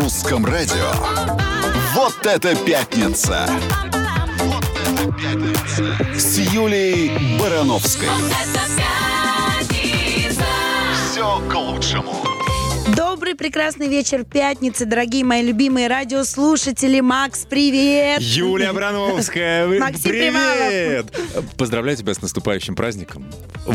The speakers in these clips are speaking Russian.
русском радио. Вот это пятница! Вот это пятница! С Юлей Барановской. Все к лучшему. Добрый, прекрасный вечер пятницы, дорогие мои любимые радиослушатели. Макс, привет! Юлия Брановская, привет! Поздравляю тебя с наступающим праздником.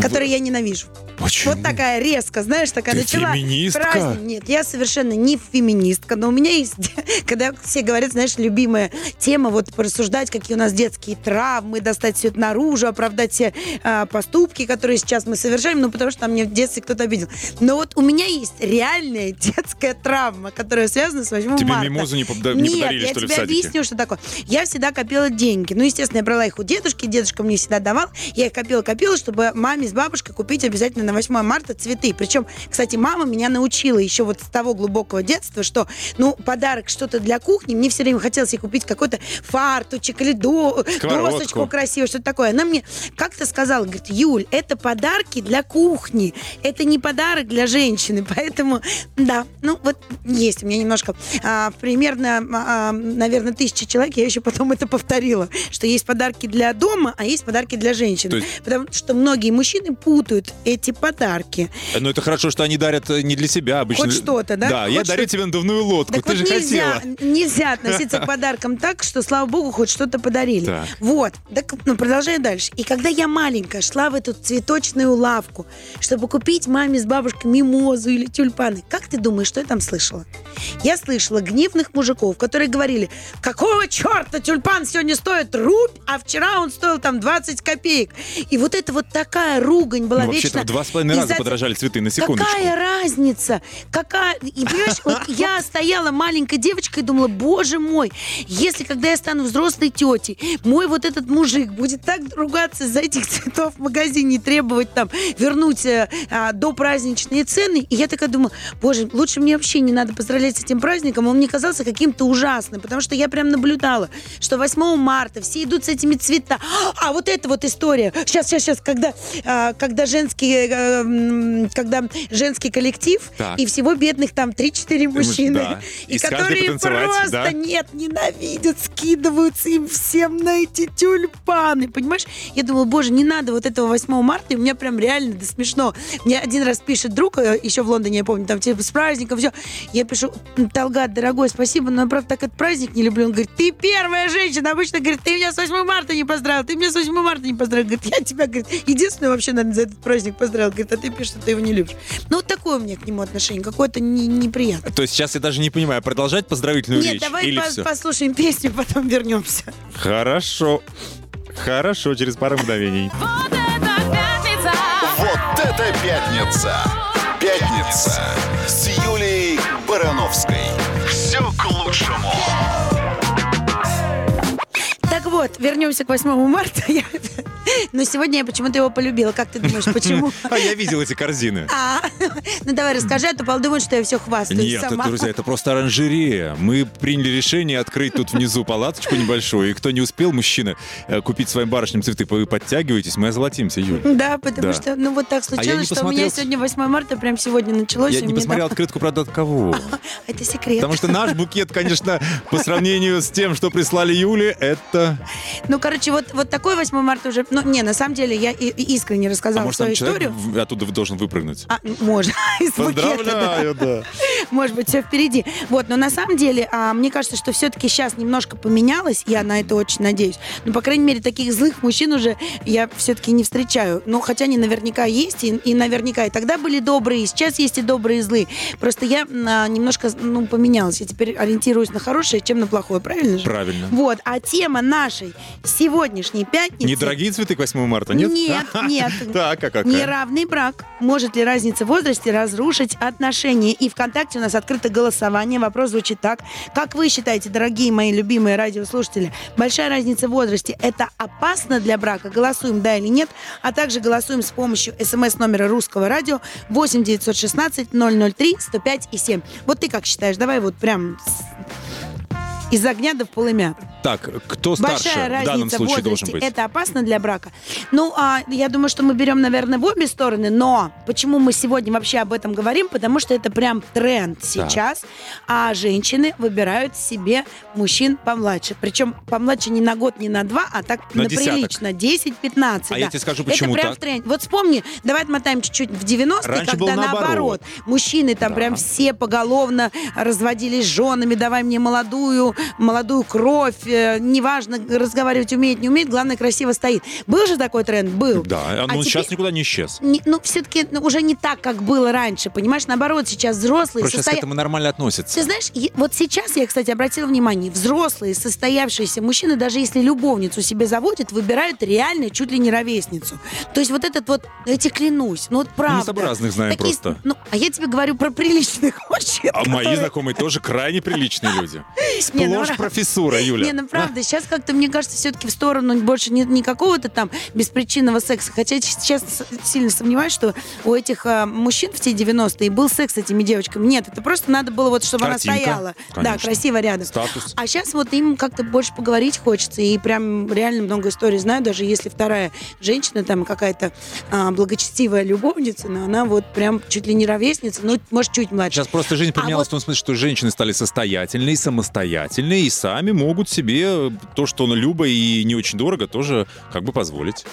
Который я ненавижу. Почему? Вот такая резко, знаешь, такая Ты начала. феминистка? праздник. Нет, я совершенно не феминистка, но у меня есть, когда все говорят, знаешь, любимая тема, вот порассуждать, какие у нас детские травмы, достать все это наружу, оправдать все а, поступки, которые сейчас мы совершаем, ну, потому что там мне в детстве кто-то обидел. Но вот у меня есть реальная детская травма, которая связана с 8 Тебе марта. мимозу не подда- не Нет, подарили, я что ли, в тебе садике? объясню, что такое. Я всегда копила деньги. Ну, естественно, я брала их у дедушки, дедушка мне всегда давал. Я их копила-копила, чтобы маме с бабушкой купить обязательно на 8 марта цветы. Причем, кстати, мама меня научила еще вот с того глубокого детства, что, ну, подарок что-то для кухни, мне все время хотелось ей купить какой-то фартучек или до, Сковородку. досочку красивую, что-то такое. Она мне как-то сказала, говорит, Юль, это подарки для кухни, это не подарок для женщины, поэтому, да, ну, вот есть у меня немножко, а, примерно, а, наверное, тысяча человек, я еще потом это повторила, что есть подарки для дома, а есть подарки для женщин. То есть- Потому что многие мужчины путают эти подарки. Ну, это хорошо, что они дарят э, не для себя обычно. Хоть что-то, да? Да, я Хоть дарю что-то. тебе надувную лодку, Так ты вот же нельзя, хотела. нельзя относиться к подаркам так, что, слава богу, хоть что-то подарили. Так. Вот. Так, ну, продолжаю дальше. И когда я маленькая шла в эту цветочную лавку, чтобы купить маме с бабушкой мимозу или тюльпаны, как ты думаешь, что я там слышала? Я слышала гневных мужиков, которые говорили, какого черта тюльпан сегодня стоит рубь, а вчера он стоил там 20 копеек. И вот это вот такая ругань была Ну, вообще-то вечно. в два с половиной раза подорожали цветы, на секундочку. Какая разница? Какая... И понимаешь, вот я стояла маленькой девочкой и думала, боже мой, если когда я стану взрослой тетей, мой вот этот мужик будет так ругаться за этих цветов в магазине и требовать там вернуть э, а, до праздничные цены, и я такая думаю, боже, лучше мне вообще не надо поздравлять с этим праздником, он мне казался каким-то ужасным, потому что я прям наблюдала, что 8 марта все идут с этими цветами. А вот эта вот история. Сейчас, сейчас, сейчас, когда, когда женский, э, когда женский коллектив Так. и всего бедных там 3-4 мужчины, да. и, И которые просто да? нет, ненавидят, скидываются им всем на эти тюльпаны, понимаешь? Я думала, боже, не надо вот этого 8 марта, и у меня прям реально да, смешно. Мне один раз пишет друг, э, еще в Лондоне, я помню, там типа с праздником, все. Я пишу, Талгат, дорогой, спасибо, но я правда так этот праздник не люблю. Он говорит, ты первая женщина, обычно говорит, ты меня с 8 марта не поздравил, ты меня с 8 марта не поздравил. Говорит, я тебя, говорит, единственное вообще, наверное, за этот праздник поздравил. Говорит, а ты пишешь, что ты его не любишь. Ну, вот такое у меня к нему отношение, какое-то не- неприятное. То есть сейчас я даже не понимаю, продолжать поздравительную Нет, речь давай или по- все? послушаем песню, потом вернемся. Хорошо. Хорошо, через пару мгновений. Вот это пятница! Пятница с Юлей Барановской. Все к лучшему. Так вот, вернемся к 8 марта. Я- Но сегодня я почему-то его полюбила. Как ты думаешь, почему? А я видел эти корзины. А, ну давай расскажи, а то подумают, что я все хвастаюсь Нет, это, сама. друзья, это просто оранжерея. Мы приняли решение открыть тут внизу палаточку небольшую. И кто не успел, мужчина, э, купить своим барышням цветы, вы подтягиваетесь, мы озолотимся, Юль. Да, потому Да. что, ну вот так А случилось, не что у меня посмотрел- сегодня 8 марта, прям сегодня началось. Я не посмотрел так- открытку, правда, от кого. Это секрет. Потому что наш букет, конечно, по сравнению с тем, что прислали Юле, это... Ну, короче, вот, вот такой 8 марта уже... Ну, не, на самом деле, я и- и искренне А рассказала может, свою там человек историю. в- оттуда должен выпрыгнуть? А, можно. Из букета, да. Поздравляю, да. Может быть, все впереди. Вот, но на самом деле, а, мне кажется, что все-таки сейчас немножко поменялось, я на это очень надеюсь. Ну, по крайней мере, таких злых мужчин уже я все-таки не встречаю. Ну, хотя они наверняка есть, и, и наверняка и тогда были добрые, и сейчас есть и добрые, и злые. Просто я а, немножко, ну, поменялась. Я теперь ориентируюсь на хорошее, чем на плохое, правильно же? Правильно. Вот, а тема нашей сегодняшней пятницы... Недорогие цветы к 8 марта, нет? Нет, нет. Так, а какая? Неравный брак. Может ли разница в возрасте разрушить отношения? И ВКонтакте у нас открыто голосование. Вопрос звучит так. Как вы считаете, дорогие мои любимые радиослушатели, большая разница в возрасте – это опасно для брака? Голосуем «да» или «нет», а также голосуем с помощью смс-номера русского радио 8 916 003 105 и 7. Вот ты как считаешь? Давай вот прям... Из огня до полымя. Так, кто старше Большая в разница данном в случае должен возрасте. быть? Это опасно для брака. Ну, а, я думаю, что мы берем, наверное, в обе стороны, но почему мы сегодня вообще об этом говорим? Потому что это прям тренд сейчас. А женщины выбирают себе мужчин помладше. Причем помладше не на год, не на два, а так На на, десяток. прилично. 10-15. А да. я тебе скажу, почему Это прям так. в тренде. Вот вспомни, давай отмотаем чуть-чуть в 90-е, Раньше когда было наоборот. Мужчины там прям все поголовно разводились с женами, давай мне молодую, молодую кровь, э, неважно, разговаривать умеет, не умеет, главное, красиво стоит. Был же такой тренд? Был. Да, а А ну, он теперь- сейчас никуда не исчез. Не- ну, все-таки уже не так, как было раньше, понимаешь? Наоборот, сейчас взрослые Просто сейчас к состоя- этому нормально относятся. Ты знаешь, вот сейчас я, кстати, обратила внимание, взрослые, состоявшиеся мужчины, даже если любовницу себе заводят, выбирают реально чуть ли не ровесницу. То есть вот этот вот, я тебе клянусь, ну вот правда. Мы с тобой разных знаем Такие- просто. Ну, а я тебе говорю про приличных мужчин. А мои которые- знакомые тоже крайне приличные люди. Не, ну, Сплошь ра- профессура, Юля. Не, ну правда, сейчас как-то, мне кажется, все-таки в сторону больше не, не какого-то там беспричинного секса. Хотя сейчас сильно сомневаюсь, что у этих а, мужчин в те 90-е был секс с этими девочками. Нет, это просто надо было вот, чтобы Картинка, она стояла. Да, конечно. красиво рядом. Статус. А сейчас вот им как-то больше поговорить хочется. И прям реально много историй знаю, даже если вторая женщина, там какая-то а, благочестивая любовница, но она вот прям чуть ли не ровесница, ну, может, чуть младше. Сейчас просто жизнь А поменялась вот- в том смысле, что женщины стали состоятельные, самостоятельные и сами могут себе то, что любо и не очень дорого, тоже как бы позволить.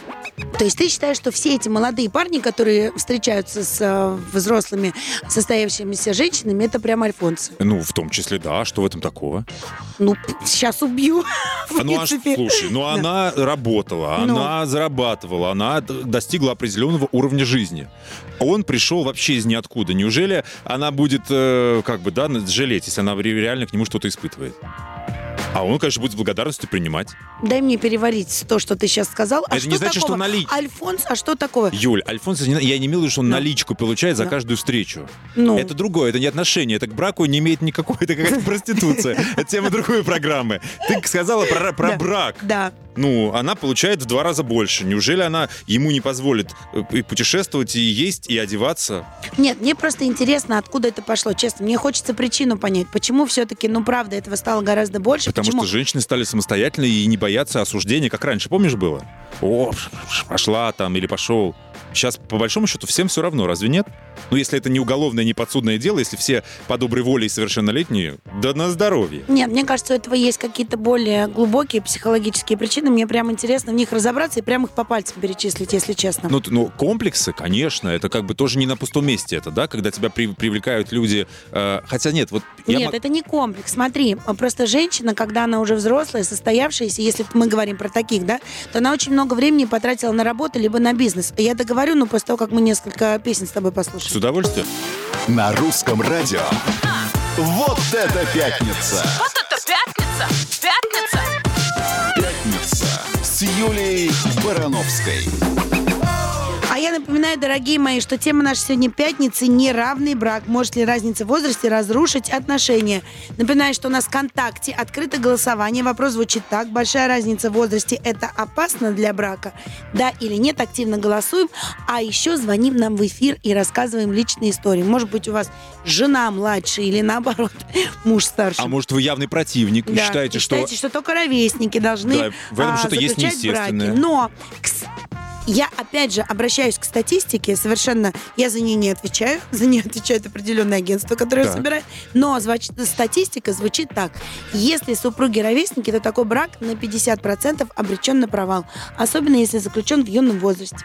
То есть ты считаешь, что все эти молодые парни, которые встречаются с э, взрослыми состоявшимися женщинами, это прям альфонсы? Ну, в том числе, да, что в этом такого? Ну, сейчас убью. А ну, принципе. слушай, ну Да. она работала, Ну. она зарабатывала, она достигла определенного уровня жизни. Он пришел вообще из ниоткуда. Неужели она будет, э, как бы, да, жалеть, если она ре- реально к нему что-то испытывает? А он, конечно, будет с благодарностью принимать. Дай мне переварить то, что ты сейчас сказал. А Это не что значит, что такого? налить. Альфонс, а что такого? Юль, Альфонс, я не имел в виду, что он Ну. наличку получает за Ну. каждую встречу. Ну, Это другое, это не отношение, это к браку не имеет никакой, это какая-то проституция. Это тема другой программы. Ты сказала про, брак. да. Ну, она получает в два раза больше. Неужели она ему не позволит э, и путешествовать, и есть, и одеваться? Нет, мне просто интересно, откуда это пошло. Честно, мне хочется причину понять. Почему все-таки, ну, правда, этого стало гораздо больше? Потому Почему? что женщины стали самостоятельны и не боятся осуждения, как раньше, помнишь, было? О, пошла там или пошел. Сейчас, по большому счету, всем все равно, разве нет? Ну, если это не уголовное, не подсудное дело, если все по доброй воле и совершеннолетние, да на здоровье. Нет, мне кажется, у этого есть какие-то более глубокие психологические причины. Мне прям интересно в них разобраться и прям их по пальцам перечислить, если честно. Ну, ну, комплексы, конечно, это как бы тоже не на пустом месте, это, да, когда тебя при- привлекают люди. э, хотя нет, вот я Нет, это не комплекс. Смотри, просто женщина, когда она уже взрослая, состоявшаяся, если мы говорим про таких, да, то она очень много времени потратила на работу либо на бизнес. Я договорю, но после того, как мы несколько песен с тобой с послушаем. удовольствием. На русском радио. Вот это пятница! Вот это пятница! Пятница! Пятница с Юлией Барановской. Я напоминаю, дорогие мои, что тема нашей сегодня пятницы – неравный брак. Может ли разница в возрасте разрушить отношения? Напоминаю, что у нас в ВКонтакте открыто голосование. Вопрос звучит так. Большая разница в возрасте – это опасно для брака? Да или нет? Активно голосуем. А еще звоним нам в эфир и рассказываем личные истории. Может быть, у вас жена младше или наоборот, муж старше. А может, вы явный противник и Да, считаете, и что... считаете, что только ровесники должны Да, в этом а, что-то есть заключать браки. неестественное. Но кс- я, опять же, обращаюсь к статистике, совершенно, я за нее не отвечаю, за нее отвечает определенное агентство, которое Так. собирает, но звуч- статистика звучит так. Если супруги ровесники, то такой брак на 50% обречен на провал, особенно если заключен в юном возрасте.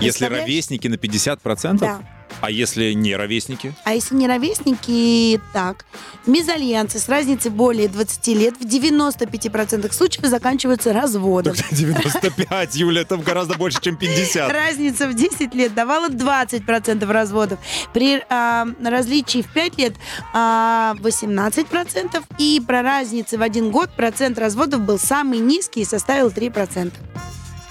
Если ровесники на 50%? Да. А если не ровесники? А если не ровесники, так. Мезальянсы с разницей более 20 лет в 95% случаев заканчиваются разводом. 95, Юля, это гораздо больше, чем 50. Разница в 10 лет давала 20% разводов. При а, различии в 5 лет а, 18%. И про разницы в один год процент разводов был самый низкий и составил 3%.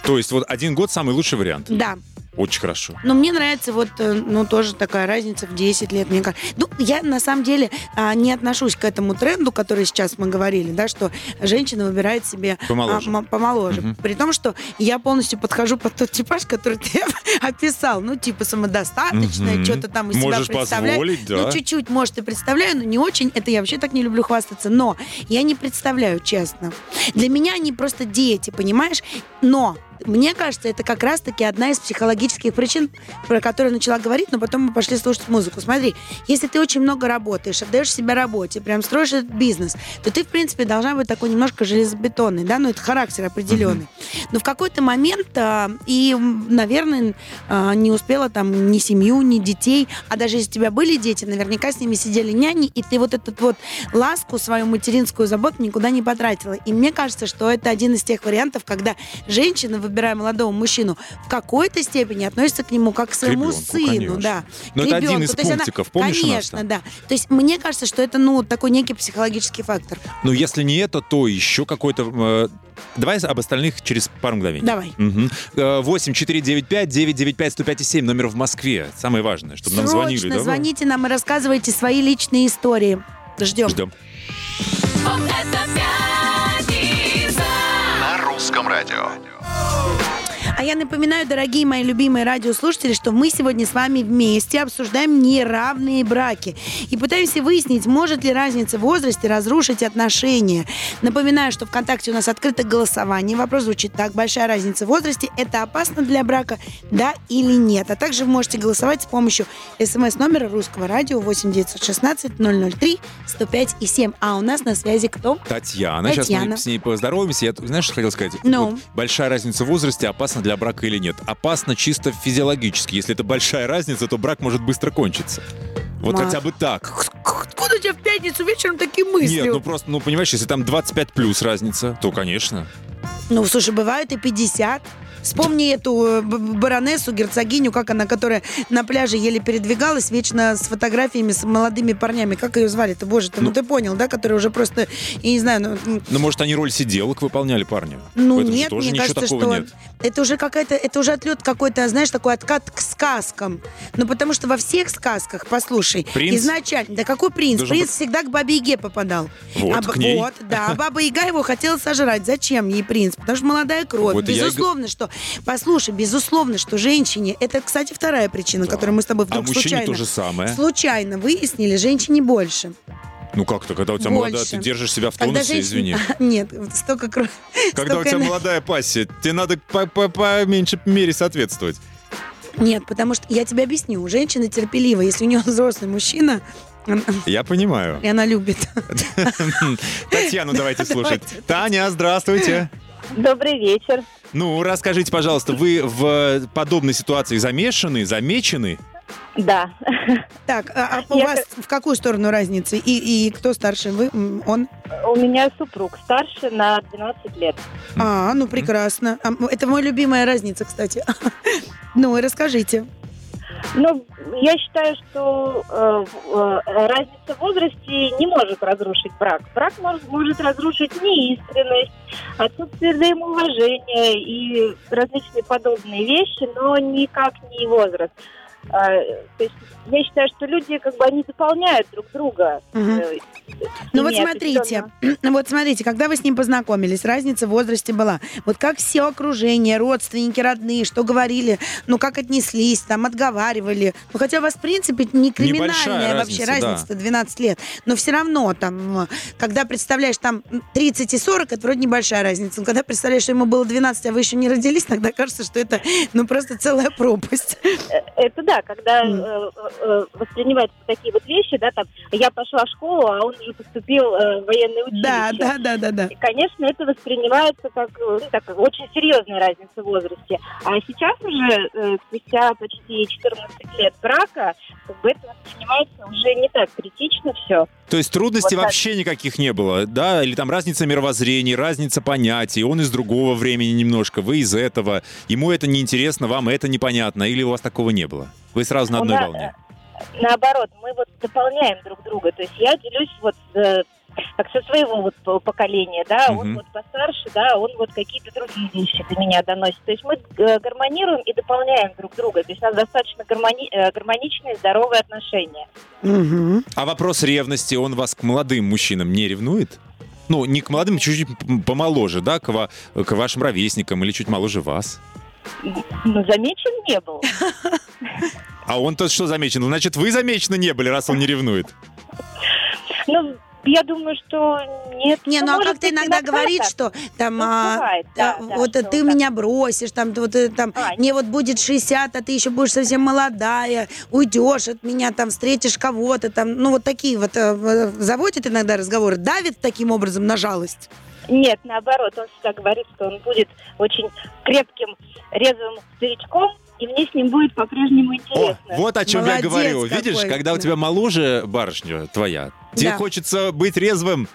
То есть вот один год самый лучший вариант. Да. Очень хорошо. Но мне нравится вот, э, ну, тоже такая разница в 10 лет, мне кажется. Ну, я на самом деле а, не отношусь к этому тренду, который сейчас мы говорили, да, что женщина выбирает себе а, Помоложе. м- помоложе. Мгм. При том, что я полностью подхожу под тот типаж, который ты описал. Ну, типа самодостаточная, Мгм. что-то там из Можешь себя представляет. да. Ну, чуть-чуть, может, и представляю, но не очень. Это я вообще так не люблю хвастаться. Но я не представляю, честно. Для меня они просто дети, понимаешь? Но мне кажется, это как раз-таки одна из психологических причин, про которые я начала говорить, но потом мы пошли слушать музыку. Смотри, если ты очень много работаешь, отдаешь себя работе, прям строишь этот бизнес, то ты, в принципе, должна быть такой немножко железобетонный, да, ну, это характер определенный. Но в какой-то момент, а, и, наверное, а, не успела там ни семью, ни детей, а даже если у тебя были дети, наверняка с ними сидели няни, и ты вот эту вот ласку, свою материнскую заботу никуда не потратила. И мне кажется, что это один из тех вариантов, когда женщина, выбирая молодого мужчину, в какой-то степени относится к нему как к своему ребенку, сыну, конечно. да. Но к это один ребенку. из То есть она- пунктиков, помнишь у нас Конечно, да. То есть мне кажется, что это, ну, такой некий психологический фактор. Ну, если не это, то еще какой-то... э, Давай об остальных через пару мгновений. Давай. Э, 8 495 995 105 7 номер в Москве. Самое важное, чтобы нам звонили. Срочно да? звоните нам и рассказывайте свои личные истории. Ждем. Ждем. Вот это пятница. На русском радио. Oh. А я напоминаю, дорогие мои любимые радиослушатели, что мы сегодня с вами вместе обсуждаем неравные браки и пытаемся выяснить, может ли разница в возрасте разрушить отношения. Напоминаю, что ВКонтакте у нас открыто голосование. Вопрос звучит так. Большая разница в возрасте – это опасно для брака, да или нет? А также вы можете голосовать с помощью смс-номера русского радио 8 916 003 105 и 7. А у нас на связи кто? Татьяна. Сейчас Татьяна. мы с ней поздороваемся. Я, знаешь, что хотел сказать? Ну? Вот большая разница в возрасте опасна для брака или нет? Опасно чисто физиологически. Если это большая разница, то брак может быстро кончиться. Вот Ма- хотя бы так. Откуда у тебя в пятницу вечером такие мысли? Нет, ну просто, ну понимаешь, если там 25 плюс разница, то, конечно. Ну, слушай, бывает и 50. Вспомни эту э, баронессу, герцогиню, как она, которая на пляже еле передвигалась, вечно с фотографиями с молодыми парнями. Как ее звали-то? Боже ты, ну, Ну. ты понял, да? Которая уже просто, я не знаю, ну, Ну, может, они роль сиделок выполняли парни? ну нет, тоже мне кажется, что нет. это уже какая-то, это уже отлет какой-то, знаешь, такой откат к сказкам. Ну, потому что во всех сказках, послушай, Принц? изначально, да какой принц? Должен принц быть- всегда к бабе Яге попадал. Вот, А к ней. Вот, да. А баба Яга его хотела сожрать. Зачем ей принц? Потому что молодая кровь. Вот я Безусловно, что... Послушай, безусловно, что женщине... Это, кстати, вторая причина, Да. которую мы с тобой А вдруг мужчине случайно... то же самое. Случайно выяснили, женщине больше. Ну как-то, когда у тебя Больше. молодая, ты держишь себя в Когда тонусе, извини. Нет, столько крови. Когда у тебя молодая пассия, тебе надо по, по, по меньшей мере соответствовать. Нет, потому что я тебе объясню. Женщина терпелива. Если у нее взрослый мужчина, он- Я понимаю. и она любит. Татьяну давайте слушать. Таня, здравствуйте. Добрый вечер. Ну, расскажите, пожалуйста, вы в подобной ситуации замешаны, замечены? Да. Так, а, а у Я вас в какую сторону разница? И, и кто старше? Вы? Он? У меня супруг старше на 12 лет. А, ну прекрасно. А, Это моя любимая разница, кстати. Ну и расскажите. Ну, я считаю, что э, э, разница в возрасте не может разрушить брак. Брак может, может разрушить неискренность, отсутствие взаимоуважения и различные подобные вещи, но никак не возраст. А, то есть я считаю, что люди как бы они дополняют друг друга. Мгм. Э, Ну вот смотрите, вот смотрите, когда вы с ним познакомились, разница в возрасте была. Вот как все окружение, родственники, родные, что говорили, ну как отнеслись, там отговаривали. Ну хотя у вас, в принципе, не криминальная Небольшая вообще разница, да. разница, 12 лет. Но все равно там, когда представляешь там 30 и 40, это вроде небольшая разница. Но когда представляешь, что ему было 12, а вы еще не родились, тогда кажется, что это ну просто целая пропасть. Это да, когда Мгм. э, э, воспринимаются такие вот вещи, да, там, я пошла в школу, а он уже поступил э, в военное училище. Да, да, да, да, да. И, конечно, это воспринимается как, ну, так, очень серьезная разница в возрасте. А сейчас уже, э, спустя почти 14 лет брака, как бы это воспринимается уже не так критично все. То есть трудностей Вот так. вообще никаких не было, да? Или там разница мировоззрений, разница понятий, он из другого времени немножко, вы из этого, ему это неинтересно, вам это непонятно, или у вас такого не было? Вы сразу на одной волне? Наоборот, мы вот дополняем друг друга. То есть я делюсь вот э, как со своего вот по- поколения, да, Мгм. он вот постарше, да, он вот какие-то другие вещи до меня доносит. То есть мы э, гармонируем и дополняем друг друга. То есть у нас достаточно гармони- э, гармоничные, здоровые отношения. Мгм. А вопрос ревности, он вас к молодым мужчинам не ревнует? Ну, не к молодым, чуть-чуть помоложе, да, к, ва- к вашим ровесникам или чуть моложе вас. Ну, замечен не был. А он то что замечен? Значит, вы замечены не были, раз он не ревнует. Ну, я думаю, что нет. Не, ну а может как ты иногда говоришь, так. что там, Ну, а, бывает, да, да, да, вот что ты вот меня бросишь, там, вот, э, там, А, мне вот будет 60, а ты еще будешь совсем молодая, уйдешь от меня, там, встретишь кого-то, там, ну вот такие вот э, э, заводит иногда разговоры, давит таким образом на жалость. Нет, наоборот, он всегда говорит, что он будет очень крепким, резвым старичком, и мне с ним будет по-прежнему О, интересно. вот о чем я Молодец говорю. какой. Видишь, когда у тебя моложе барышня твоя, тебе Да. хочется быть резвым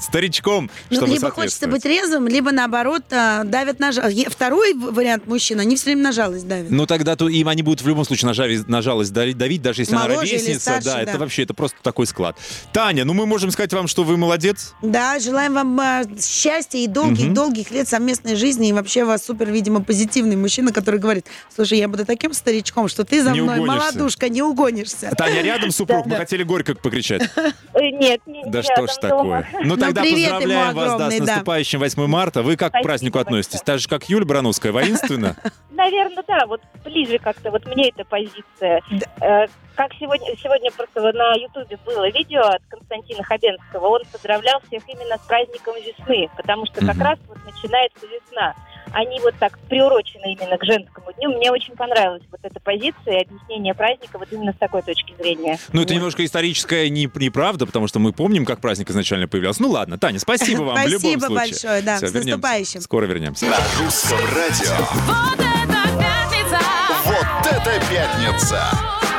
старичком, Ну, чтобы либо хочется быть резвым, либо наоборот э, давят на жалость. Второй вариант мужчин, они все время на жалость давят. Ну тогда то им они будут в любом случае на, жалость- на жалость давить, давить, даже если она Моложе или ровесница. старше, да, да. это вообще это просто такой склад. Таня, ну мы можем сказать вам, что вы молодец. Да, желаем вам э, счастья и долгих-долгих лет совместной жизни. И вообще у вас супер, видимо, позитивный мужчина, который говорит, слушай, я буду таким старичком, что ты за Не мной, угонишься. молодушка, не угонишься. Таня, рядом супруг, мы Да. хотели горько покричать. Э, Нет, не Да что ж такое. Ну, тогда привет ему поздравляем вас да, с наступающим 8 марта. Вы как к Спасибо празднику относитесь? большое. Так же, как Юля Барановская, воинственно? Наверное, да, вот ближе как-то вот мне эта позиция. Э, Как сегодня, сегодня просто на Ютубе было видео от Константина Хабенского, он поздравлял всех именно с праздником весны, потому что как раз вот начинается весна. Они вот так приурочены именно к женскому дню. Мне очень понравилась вот эта позиция и объяснение праздника вот именно с такой точки зрения. Ну, это Вот. немножко историческая не- неправда, потому что мы помним, как праздник изначально появлялся. Ну ладно, Таня, спасибо вам в любом Спасибо случае. большое, да. С наступающим. Скоро вернемся. На русском радио. Вот это пятница! Вот это пятница!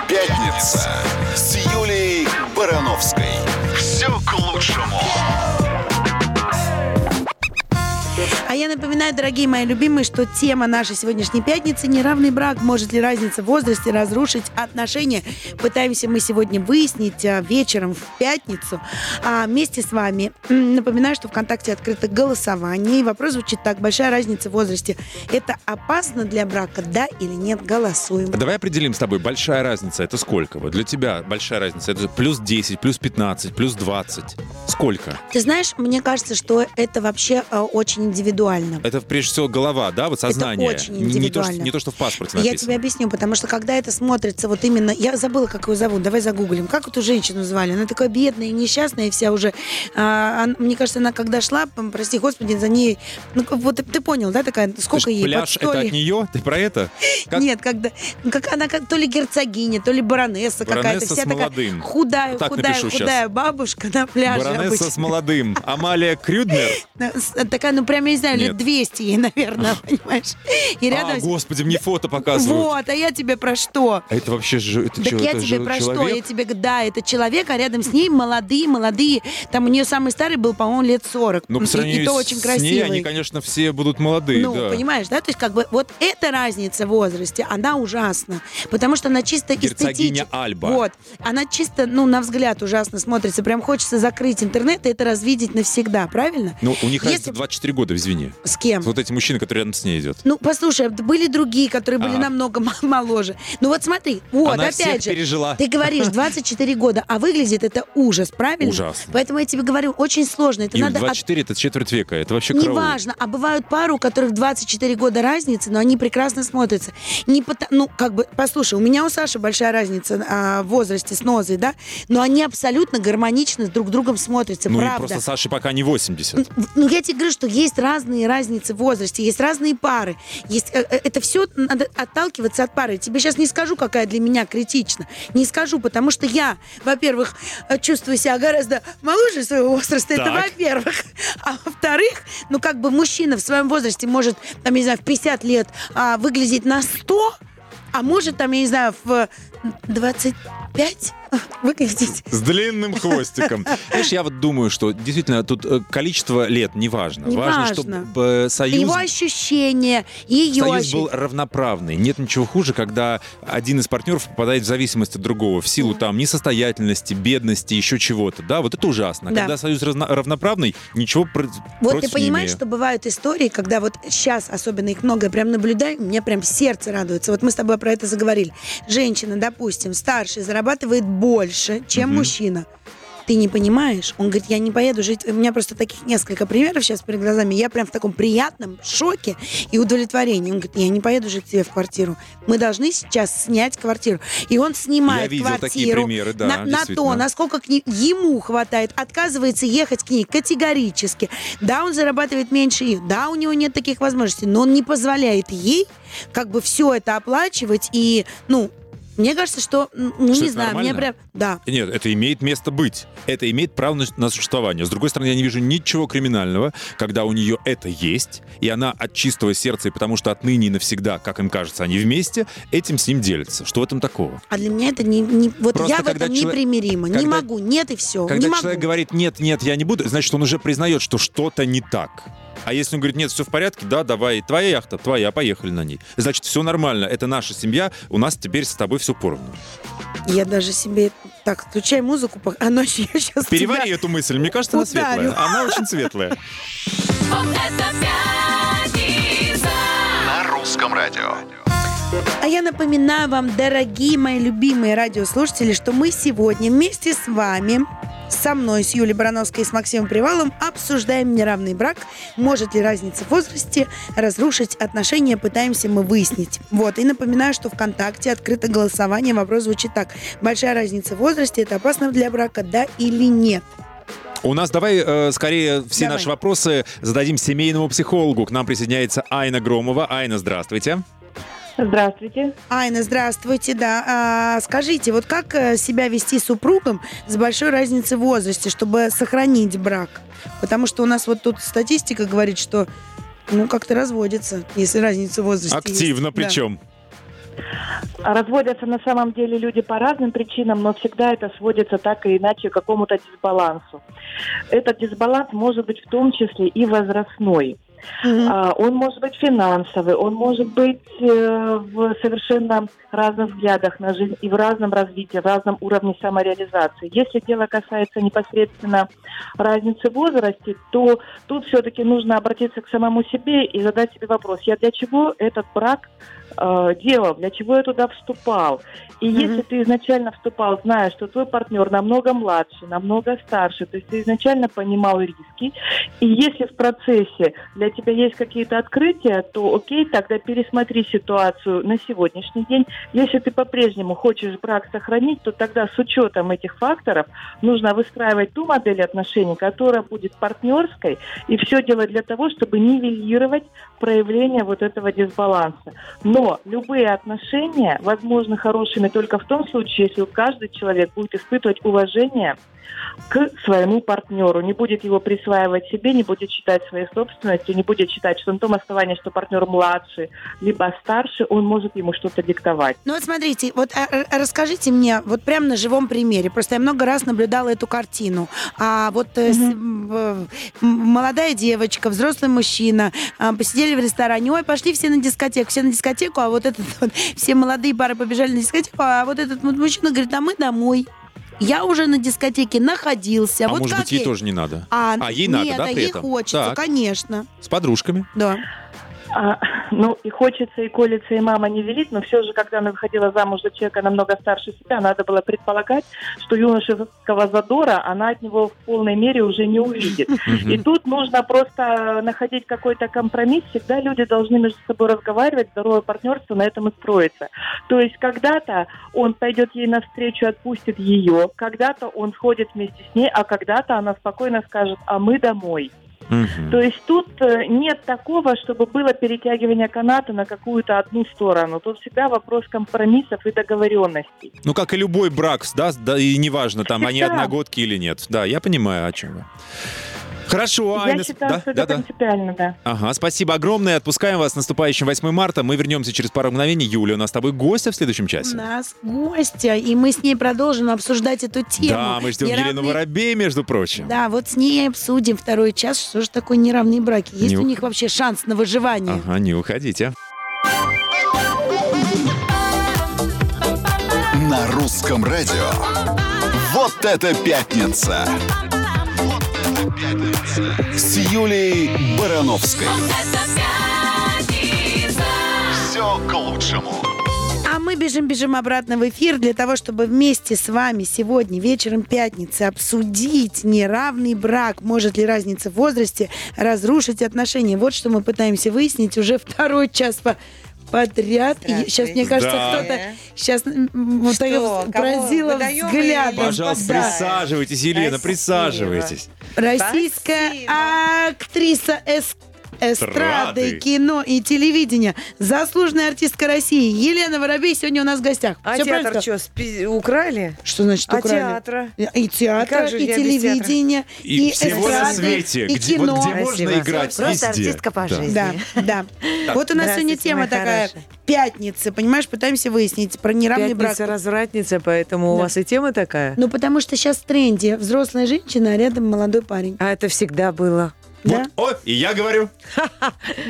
Пятница с Юлией Барановской. А я напоминаю, дорогие мои любимые, что тема нашей сегодняшней пятницы – неравный брак. Может ли разница в возрасте разрушить отношения? Пытаемся мы сегодня выяснить а, вечером в пятницу. А вместе с вами напоминаю, что ВКонтакте открыто голосование. И вопрос звучит так. Большая разница в возрасте. Это опасно для брака, да или нет? Голосуем. Давай определим с тобой, большая разница это сколько? Вот для тебя большая разница это плюс 10, плюс 15, плюс 20. Сколько? Ты знаешь, мне кажется, что это вообще э, очень индивидуально. Это прежде всего голова, да, вот сознание. очень Не- не, то, что, индивидуально. не то, что в паспорте Я написано. тебе объясню, потому что когда это смотрится вот именно... Я забыла, как ее зовут, давай загуглим. Как эту женщину звали? Она такая бедная и несчастная вся уже. А, мне кажется, она когда шла, прости господи, за ней... Ну, вот ты понял, да, такая? Сколько есть ей? Пляж это от нее? Ты про это? Как Нет, когда... ну, Как она как, то ли герцогиня, то ли баронесса, какая-то. Баронесса Вся с такая худая, Так худая, худая бабушка на пляже Баронесса обычно. с молодым. Амалия Крюднер? Такая, ну, прям, я не знаю, Нет. лет 200 ей, наверное, понимаешь? И рядом... А, господи, мне фото показывают. Вот, а я тебе про что? А Это вообще же... Это Так чё, я это тебе про что? Я человек? тебе говорю, да, это человек, а рядом с ней молодые, молодые. Там у нее самый старый был, по-моему, лет 40. Ну, по сравнению и, то очень красивый. ней, они, конечно, все будут молодые, ну, да. понимаешь, да? То есть, как бы, вот эта разница в возрасте, она ужасна. Потому что она чисто эстетически. Альба. Вот. Она чисто, ну, на взгляд ужасно смотрится. Прям хочется закрыть интернет и это развидеть навсегда, правильно? Ну, у них Если- разница 24 года, извини. С кем? Вот эти мужчины, которые рядом с ней идет. Ну, послушай, были другие, которые были А. намного моложе. Ну вот смотри, вот, Она опять же, пережила. ты говоришь 24 года, а выглядит это ужас, правильно? Ужасно. Поэтому я тебе говорю, очень сложно. Это Юль, надо... от- 24 это четверть века, это вообще караул. Неважно, а бывают пары, у которых 24 года разницы, но они прекрасно смотрятся. Не пота- Ну, как бы, послушай, у меня у Саши большая разница а, в возрасте с Нозой, да, но они абсолютно гармонично друг с другом смотрятся, Ну и правда. просто Саше пока не 80. Ну, я тебе говорю, что есть разные разницы в возрасте, есть разные пары. Есть, э, э, это все надо отталкиваться от пары. Тебе сейчас не скажу, какая для меня критична. Не скажу, потому что я, во-первых, э, чувствую себя гораздо моложе своего возраста. Это Так. во-первых. А во-вторых, ну, как бы мужчина в своем возрасте может, там, не знаю, в 50 лет а, выглядеть на 100, а может, там, я не знаю, в 20 опять вы хотите? С длинным хвостиком. Знаешь, я вот думаю, что действительно тут э, количество лет не важно. Не важно, важно. чтобы э, союз, Его ощущения, ее союз ощущения. был равноправный. Нет ничего хуже, когда один из партнеров попадает в зависимость от другого в силу там несостоятельности, бедности, еще чего-то. Да, вот это ужасно. Да. Когда союз разно- равноправный, ничего про- Вот против ты понимаешь, что бывают истории, когда вот сейчас, особенно их много, я прям наблюдаю, мне прям сердце радуется. Вот мы с тобой про это заговорили. Женщина, допустим, старшая, зарабатывает больше, чем Мгм. мужчина. Ты не понимаешь? Он говорит, я не поеду жить. У меня просто таких несколько примеров сейчас перед глазами. Я прям в таком приятном шоке и удовлетворении. Он говорит, я не поеду жить тебе в квартиру. Мы должны сейчас снять квартиру. И он снимает Я квартиру такие примеры, да, на, на то, насколько к ней- ему хватает. Отказывается ехать к ней категорически. Да, он зарабатывает меньше ее. Да, у него нет таких возможностей. Но он не позволяет ей как бы все это оплачивать. И, ну, мне кажется, что, ну, Что не знаю, мне нормально? прям... Да. Нет, это имеет место быть. Это имеет право на, на существование. С другой стороны, я не вижу ничего криминального, когда у нее это есть, и она от чистого сердца, и потому что отныне и навсегда, как им кажется, они вместе, этим с ним делятся. Что в этом такого? А для меня это не... не- вот Просто я в этом человек- непримирима. Не когда- могу. Нет и все. Когда не могу. человек говорит «нет, нет, я не буду», значит, он уже признает, что что-то не так. А если он говорит, нет, все в порядке, да, давай, твоя яхта, твоя, поехали на ней. Значит, все нормально, это наша семья, у нас теперь с тобой все поровну. Я даже себе... Так, включай музыку, а ночью я сейчас Перевари эту мысль, мне кажется, она ударю. светлая. Она очень светлая. Вот это пятница. На русском радио. А я напоминаю вам, дорогие мои любимые радиослушатели, что мы сегодня вместе с вами, со мной, с Юлей Барановской и с Максимом Привалом, обсуждаем неравный брак. Может ли разница в возрасте разрушить отношения, пытаемся мы выяснить. Вот, и напоминаю, что ВКонтакте открыто голосование, вопрос звучит так. Большая разница в возрасте, это опасно для брака, да или нет? У нас давай э, скорее все Давай. наши вопросы зададим семейному психологу. К нам присоединяется Айна Громова. Айна, здравствуйте. Здравствуйте. Айна, здравствуйте, да. А, скажите, вот как э, себя вести с супругом с большой разницей в возрасте, чтобы сохранить брак? Потому что у нас вот тут статистика говорит, что ну как-то разводится, если разница в возрасте есть. Активно Да. причем. А Разводятся на самом деле люди по разным причинам, но всегда это сводится так или иначе к какому-то дисбалансу. Этот дисбаланс может быть в том числе и возрастной. А, Он может быть финансовый, он может быть э, в совершенно разных взглядах на жизнь и в разном развитии, в разном уровне самореализации. Если дело касается непосредственно разницы в возрасте, то тут все-таки нужно обратиться к самому себе и задать себе вопрос, я для чего этот брак э, делал, для чего я туда вступал. И Мгм. если ты изначально вступал, зная, что твой партнер намного младше, намного старше, то есть ты изначально понимал риски, и если в процессе для тебя есть какие-то открытия, то окей, тогда пересмотри ситуацию на сегодняшний день. Если ты по-прежнему хочешь брак сохранить, то тогда с учетом этих факторов нужно выстраивать ту модель отношений, которая будет партнерской, и все делать для того, чтобы нивелировать проявление вот этого дисбаланса. Но любые отношения возможны хорошими только в том случае, если каждый человек будет испытывать уважение к своему партнеру, не будет его присваивать себе, не будет считать своей собственностью, не будет считать, что на том основании, что партнер младше, либо старше, он может ему что-то диктовать. Ну вот смотрите, вот а, а, расскажите мне, вот прям на живом примере, просто я много раз наблюдала эту картину. А вот э, с- молодая девочка, взрослый мужчина, а, посидели в ресторане, ой, пошли все на дискотеку, все на дискотеку, а вот этот вот, все молодые пары побежали на дискотеку, а вот этот вот мужчина говорит, а мы домой. Я уже на дискотеке находился. А вот может быть, ей я- тоже не надо? А, А ей надо, нет, да, а при ей этом? хочется, Так. конечно. С подружками? Да. А, ну, и хочется, и колется, и мама не велит, но все же, когда она выходила замуж за человека намного старше себя, надо было предполагать, что юношеского задора она от него в полной мере уже не увидит. И тут нужно просто находить какой-то компромисс. Всегда люди должны между собой разговаривать, здоровое партнерство на этом и строится. То есть когда-то он пойдет ей навстречу, отпустит ее, когда-то он сходит вместе с ней, а когда-то она спокойно скажет, а мы домой. Мгм. То есть тут э, нет такого, чтобы было перетягивание каната на какую-то одну сторону. Тут всегда вопрос компромиссов и договоренностей. Ну, как и любой брак, да, да и неважно, там они Да. одногодки или нет. Да, я понимаю, о чем вы. Хорошо, Я Айна. считаю, да, что да, это да. принципиально, да. Ага, спасибо огромное. Отпускаем вас с наступающим 8 марта. Мы вернемся через пару мгновений. Юля, у нас с тобой гостя в следующем У часе. нас гостья, и мы с ней продолжим обсуждать эту тему. Да, мы ждем Неравные- Елену Воробей, между прочим. Да, вот с ней обсудим второй час, что же такое неравные браки. Есть Не у ух- них вообще шанс на выживание? Ага, не уходите. На русском радио. Вот это пятница. С Юлей Барановской. Все к лучшему. А мы бежим-бежим обратно в эфир для того, чтобы вместе с вами сегодня вечером пятницы обсудить неравный брак. Может ли разница в возрасте разрушить отношения? Вот что мы пытаемся выяснить уже второй час по подряд. И сейчас, мне кажется, Да. кто-то сейчас м, вот так Что? Кого? взглядом. или- Пожалуйста, Да. присаживайтесь, Елена, Спасибо. присаживайтесь. Российская Спасибо. актриса эс- эстрады, кино и телевидения, заслуженная артистка России Елена Воробей сегодня у нас в гостях. А Всё театр правильно что, спи- украли? Что значит А украли? театра? И театра, и театра? телевидения, И, и, всего на эстрады, свете, и где, кино. вот где можно Спасибо. играть Просто везде. артистка по жизни. Да, да. Вот у нас сегодня тема такая пятница, понимаешь, пытаемся выяснить про неравный брак. Пятница, развратница, поэтому у вас и тема такая? Ну, потому что сейчас в тренде взрослая женщина, а рядом молодой парень. А это всегда было. Да? Вот, о, и я говорю,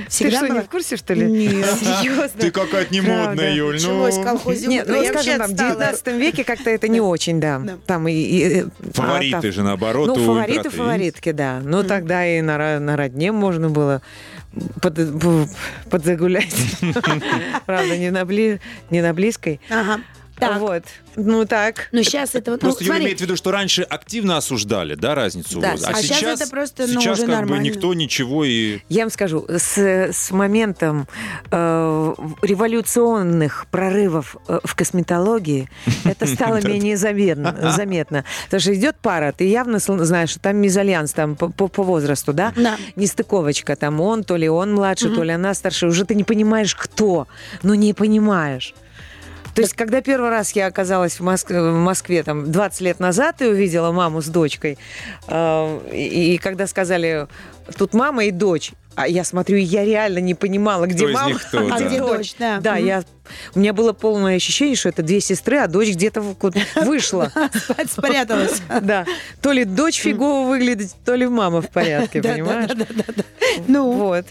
Всегда Ты что, не в курсе, что ли? Нет. Серьезно? ты какая-то немодная, Правда. Юль. Началось Ну, колхозик. Нет, ну Я скажем, там, в отстала. 19 веке как-то это не очень, да. Там и... и- и- фавориты а, же, наоборот, Ну, фавориты, фаворитки, да. Ну, тогда и на, родне можно было под, б- подзагулять. Правда, не на, бли- не на близкой. Ага. Так. Вот. Ну, так. Ну, сейчас это вот... Ну, Просто Юля смотри, имеет в виду, что раньше активно осуждали, да, разницу Да, возраста. а сейчас это просто, ну, сейчас уже как бы нормально. никто ничего и... Я вам скажу, с, с моментом э, революционных прорывов э, в косметологии это стало менее заметно, заметно. Потому что идет пара, ты явно знаешь, что там мезальянс там по, по- по возрасту, да? Да. Нестыковочка, там он, то ли он младше, то ли она старше. Уже ты не понимаешь, кто, но не понимаешь. То есть, когда первый раз я оказалась в Москве, в Москве там, 20 лет назад и увидела маму с дочкой, э, и, и когда сказали, тут мама и дочь, а я смотрю, я реально не понимала, где Кто мама, них кто, А да. где дочь, да. Да, Мгм. я, у меня было полное ощущение, что это две сестры, а дочь где-то вышла. Спряталась. Да. То ли дочь фигово выглядит, то ли мама в порядке, понимаешь? да, да, да. Ну, Вот.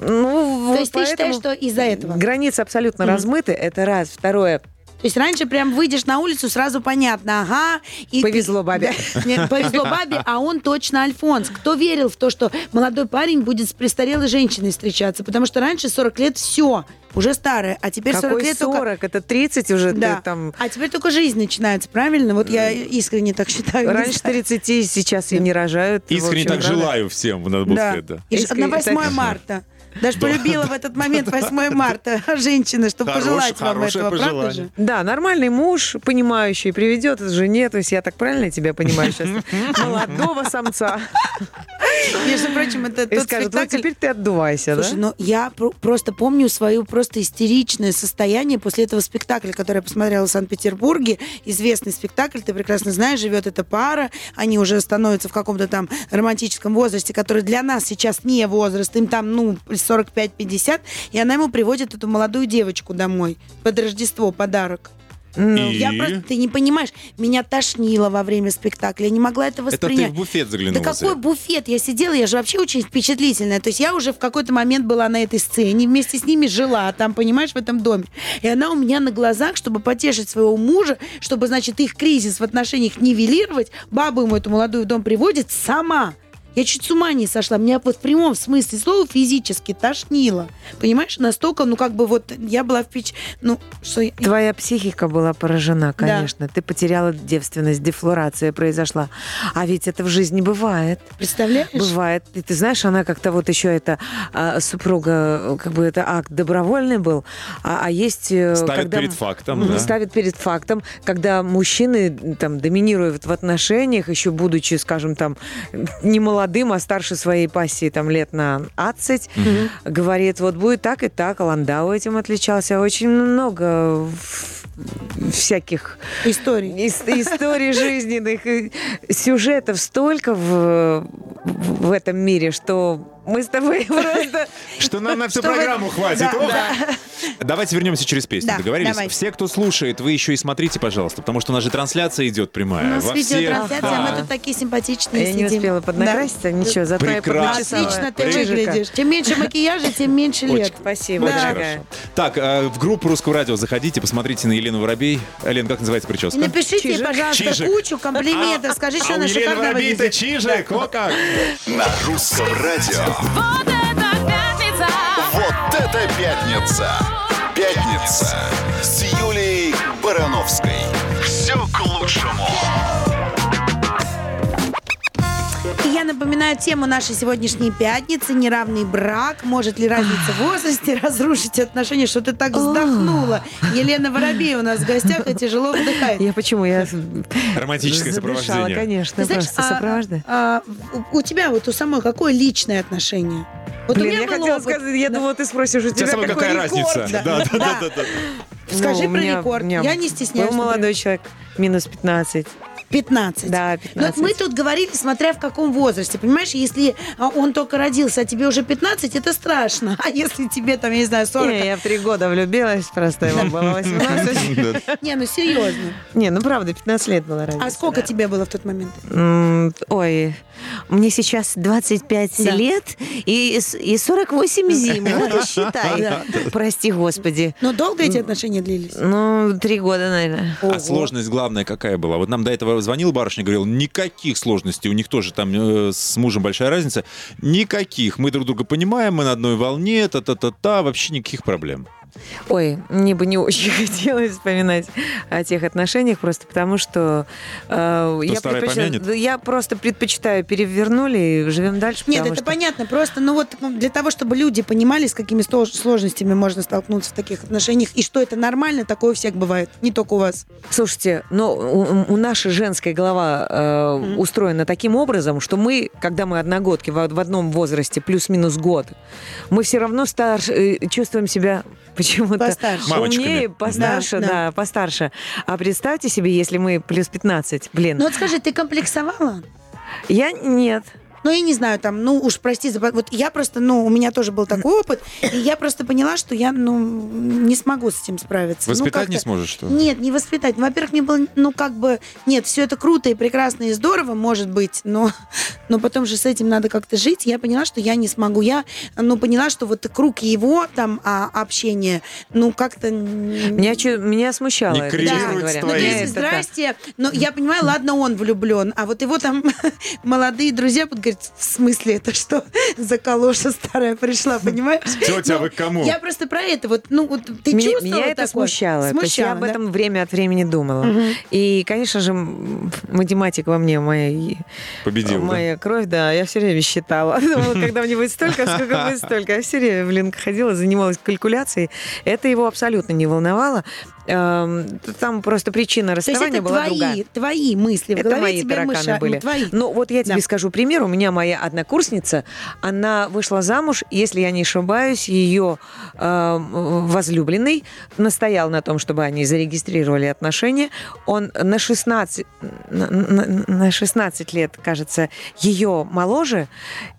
Ну, то вот есть ты считаешь, что из-за этого? Границы абсолютно размыты, это раз. Второе, То есть раньше прям выйдешь на улицу, сразу понятно, ага. и Повезло бабе. Нет, повезло бабе, а он точно Альфонс. Кто верил в то, что молодой парень будет с престарелой женщиной встречаться? Потому что раньше 40 лет все, уже старое, а теперь 40 какой лет только... 40? Это 30 уже Да. ты там... А теперь только жизнь начинается, правильно? Вот я искренне так считаю. Раньше знаю. 30 сейчас и не рожают. Искренне общем, так правда? желаю всем, надо было Да. сказать, да. И на 8 так. марта. Даже полюбила в этот момент 8 марта женщина, чтобы пожелать вам этого, правда же? Да, нормальный муж, понимающий, приведет жене, то есть я так правильно тебя понимаю сейчас, молодого самца, Между прочим, это и тот скажет, ну теперь ты отдувайся, Слушай, да? ну я про- просто помню свое просто истеричное состояние после этого спектакля, который я посмотрела в Санкт-Петербурге. Известный спектакль, ты прекрасно знаешь, живет эта пара, они уже становятся в каком-то там романтическом возрасте, который для нас сейчас не возраст, им там, ну, 45-50, и она ему приводит эту молодую девочку домой под Рождество подарок. Ну, И? Я просто, ты не понимаешь, меня тошнило во время спектакля, я не могла это Это ты воспринять. в буфет Да заглянула. какой зря. буфет? Я сидела, я же вообще очень впечатлительная. То есть я уже в какой-то момент была на этой сцене, вместе с ними жила там, понимаешь, в этом доме. И она у меня на глазах, чтобы потешить своего мужа, чтобы, значит, их кризис в отношениях нивелировать, бабу ему эту молодую в дом приводит сама. Я чуть с ума не сошла. Меня вот в прямом смысле слова физически тошнило. Понимаешь, настолько, ну, как бы вот я была впеч... Ну, что... я- Твоя психика была поражена, Да. конечно. Ты потеряла девственность, дефлорация произошла. А ведь это в жизни бывает. Представляешь? Бывает. И ты знаешь, она как-то вот еще это а, супруга, как бы это акт добровольный был, а, а есть... э, Ставит когда- перед фактом, да. Ставит перед фактом, когда мужчины там доминируют в отношениях, еще будучи, скажем, там, не молодым, а старше своей пассии там лет на 20, говорит, вот будет так и так, а Ландау этим отличался. Очень много всяких Истории. ис- историй жизненных, сюжетов столько в в этом мире, что мы с тобой просто... Что нам на всю Что вы- программу хватит. Да, Ох. да. Давайте вернемся через песню. Да, Договорились? давай. Все, кто слушает, вы еще и смотрите, пожалуйста, потому что у нас же трансляция идет У прямая. нас Во всех- видеотрансляция, Да. мы тут такие симпатичные Я не успела поднакраситься, ничего, зато я Прекрасно. подначесала. Отлично ты Чижика. выглядишь. Чем меньше макияжа, тем меньше лет. Спасибо, Очень дорогая. хорошо. Так, э, в группу Русского радио заходите, посмотрите на Елену Воробей. Лен, как называется И прическа? напишите, ей, Чижик. пожалуйста, Чижик. кучу комплиментов. Скажи, что а у она Елены шикарно Воробей-то выглядит. чижик, о как! На русском радио. Вот это пятница! Вот это пятница! Пятница с Юлией Барановской. Все к лучшему. Я напоминаю тему нашей сегодняшней пятницы. Неравный брак. Может ли разница в возрасте разрушить отношения? Что ты так вздохнула? Елена Воробей у нас в гостях и тяжело вдыхает. Я почему? Я Романтическое сопровождение. конечно, Ты знаешь, просто а- сопровождаю. а, у у тебя вот у самой какое личное отношение? Вот у Блин, меня я хотела опыт. сказать, я Да. думала, ты спросишь, у У тебя тебя какой какая рекорд? разница? Да. Да, да, Да. да, да, да. Скажи Ну, у про меня- рекорд. у меня Я не стесняюсь. Был молодой человек, минус 15. 15. Да, Но 15. мы тут говорили, смотря в каком возрасте. Понимаешь, если а, он только родился, а тебе уже 15, это страшно. А если тебе там, я не знаю, 40... Не, я в три года влюбилась, просто ему было 18. Не, ну серьезно. Не, ну правда, 15 лет было разница. А сколько тебе было в тот момент? Ой, мне сейчас 25 Да. лет и, с- и 48 зим. Вот и считай. Прости, господи. Но долго эти отношения длились? Ну, три года, наверное. А сложность главная какая была? Вот нам до этого звонил барышня, говорил, никаких сложностей, у них тоже там э, с мужем большая разница, никаких. Мы друг друга понимаем, мы на одной волне, та-та-та-та, вообще никаких проблем. Ой, мне бы не очень хотелось вспоминать о тех отношениях, просто потому что э, я, да, я просто предпочитаю перевернули и живем дальше. Нет, это что- понятно. Просто, ну вот ну, для того, чтобы люди понимали, с какими слож- сложностями можно столкнуться в таких отношениях, и что это нормально, такое у всех бывает. Не только у вас. Слушайте, но у, у нашей женская голова э, устроена таким образом, что мы, когда мы одногодки в, в одном возрасте, плюс-минус год, мы все равно старше, э, чувствуем себя почему-то Постарше. Умнее, постарше, Да, да, да. постарше. А представьте себе, если мы плюс 15, блин, Ну вот скажи, ты комплексовала? я нет. Ну, я не знаю, там, ну, уж прости, за- вот я просто, ну, у меня тоже был такой опыт, и я просто поняла, что я, ну, не смогу с этим справиться. Ну, Воспитать не как-то- сможешь, что ли? Нет, не воспитать. Ну, Во-первых, мне было, ну, как бы, нет, все это круто и прекрасно и здорово, может быть, но, но потом же с этим надо как-то жить. Я поняла, что я не смогу. Я, ну, поняла, что вот круг его там а, общения, ну, как-то... Меня, чу- меня смущало Не это, коррелирует честно с говоря. ну, есть, да. здрасте. Но я понимаю, ладно, он влюблен, а вот его там молодые друзья будут в смысле, это что за калоша старая пришла, понимаешь? Тетя, Ну, вы к кому? Я просто про это, вот, ну, вот ты меня, чувствовала меня это такое? смущало. То есть я об да? этом время от времени думала. И, конечно же, математика во мне моя, Победил, да? моя кровь, да, я все время считала. Думала, когда мне будет столько, сколько будет столько. Я все время, блин, ходила, занималась калькуляцией. Это его абсолютно не волновало. Эм, Там просто причина расставания была твои, другая. твои мысли в Это голове мои тебя тараканы мыша- были. ну, твои. Ну, вот я тебе Да. скажу пример. У меня моя однокурсница, она вышла замуж, если я не ошибаюсь, ее э, возлюбленный настоял на том, чтобы они зарегистрировали отношения. Он на 16, на, на- на 16 лет, кажется, ее моложе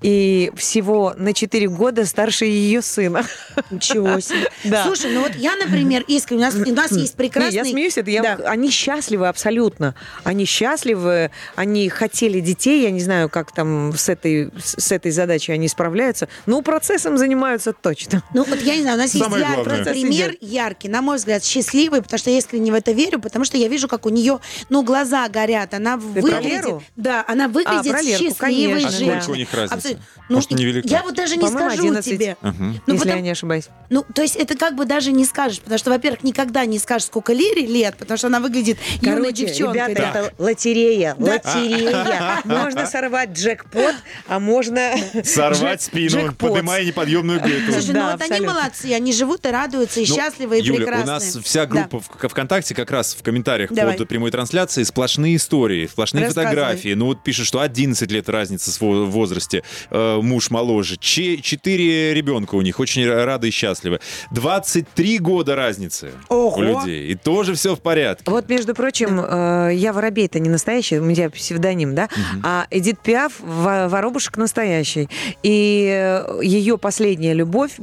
и всего на 4 года старше ее сына. Ничего себе. Да. Слушай, ну вот я, например, искренне, у нас, у нас есть прекрасный... Не, я смеюсь, это я, Да. они счастливы абсолютно. Они счастливы, они хотели детей, я не знаю, как там с этой, с этой задачей они справляются, но процессом занимаются точно. Ну, вот я не знаю, у нас есть Самое яркий главное. пример, Процесс яркий, на мой взгляд, счастливый, потому что я искренне в это верю, потому что я вижу, как у нее, ну, глаза горят, она про выглядит... Да, она выглядит Лерку, счастливой конечно, А женщиной. сколько у них разница? Абсолютно. Ну, Может, невелика? Я вот даже не скажу 11. тебе. Мгм. Ну, если потому- я не ошибаюсь. Ну, то есть это как бы даже не скажешь, потому что, во-первых, никогда не скажешь, сколько Лере лет, потому что она выглядит юной девчонкой. ребята, да. это лотерея, Да. лотерея. Можно сорвать джекпот, а можно... Сорвать спину, поднимая неподъемную глету. Слушай, ну вот они молодцы, они живут и радуются, и Ну, счастливы, и прекрасны. у нас вся группа ВКонтакте как раз в комментариях под прямой трансляцией сплошные истории, сплошные фотографии. Ну вот пишут, что 11 лет разница в возрасте, э, муж моложе, Че- четыре ребенка у них, очень рады и счастливы. 23 года разницы Ого! Людей. И тоже все в порядке. Вот, между прочим, э, я Воробей-то не настоящий, у меня псевдоним, да? А Эдит Пиаф Во- Воробушек настоящий. И э, ее последняя любовь,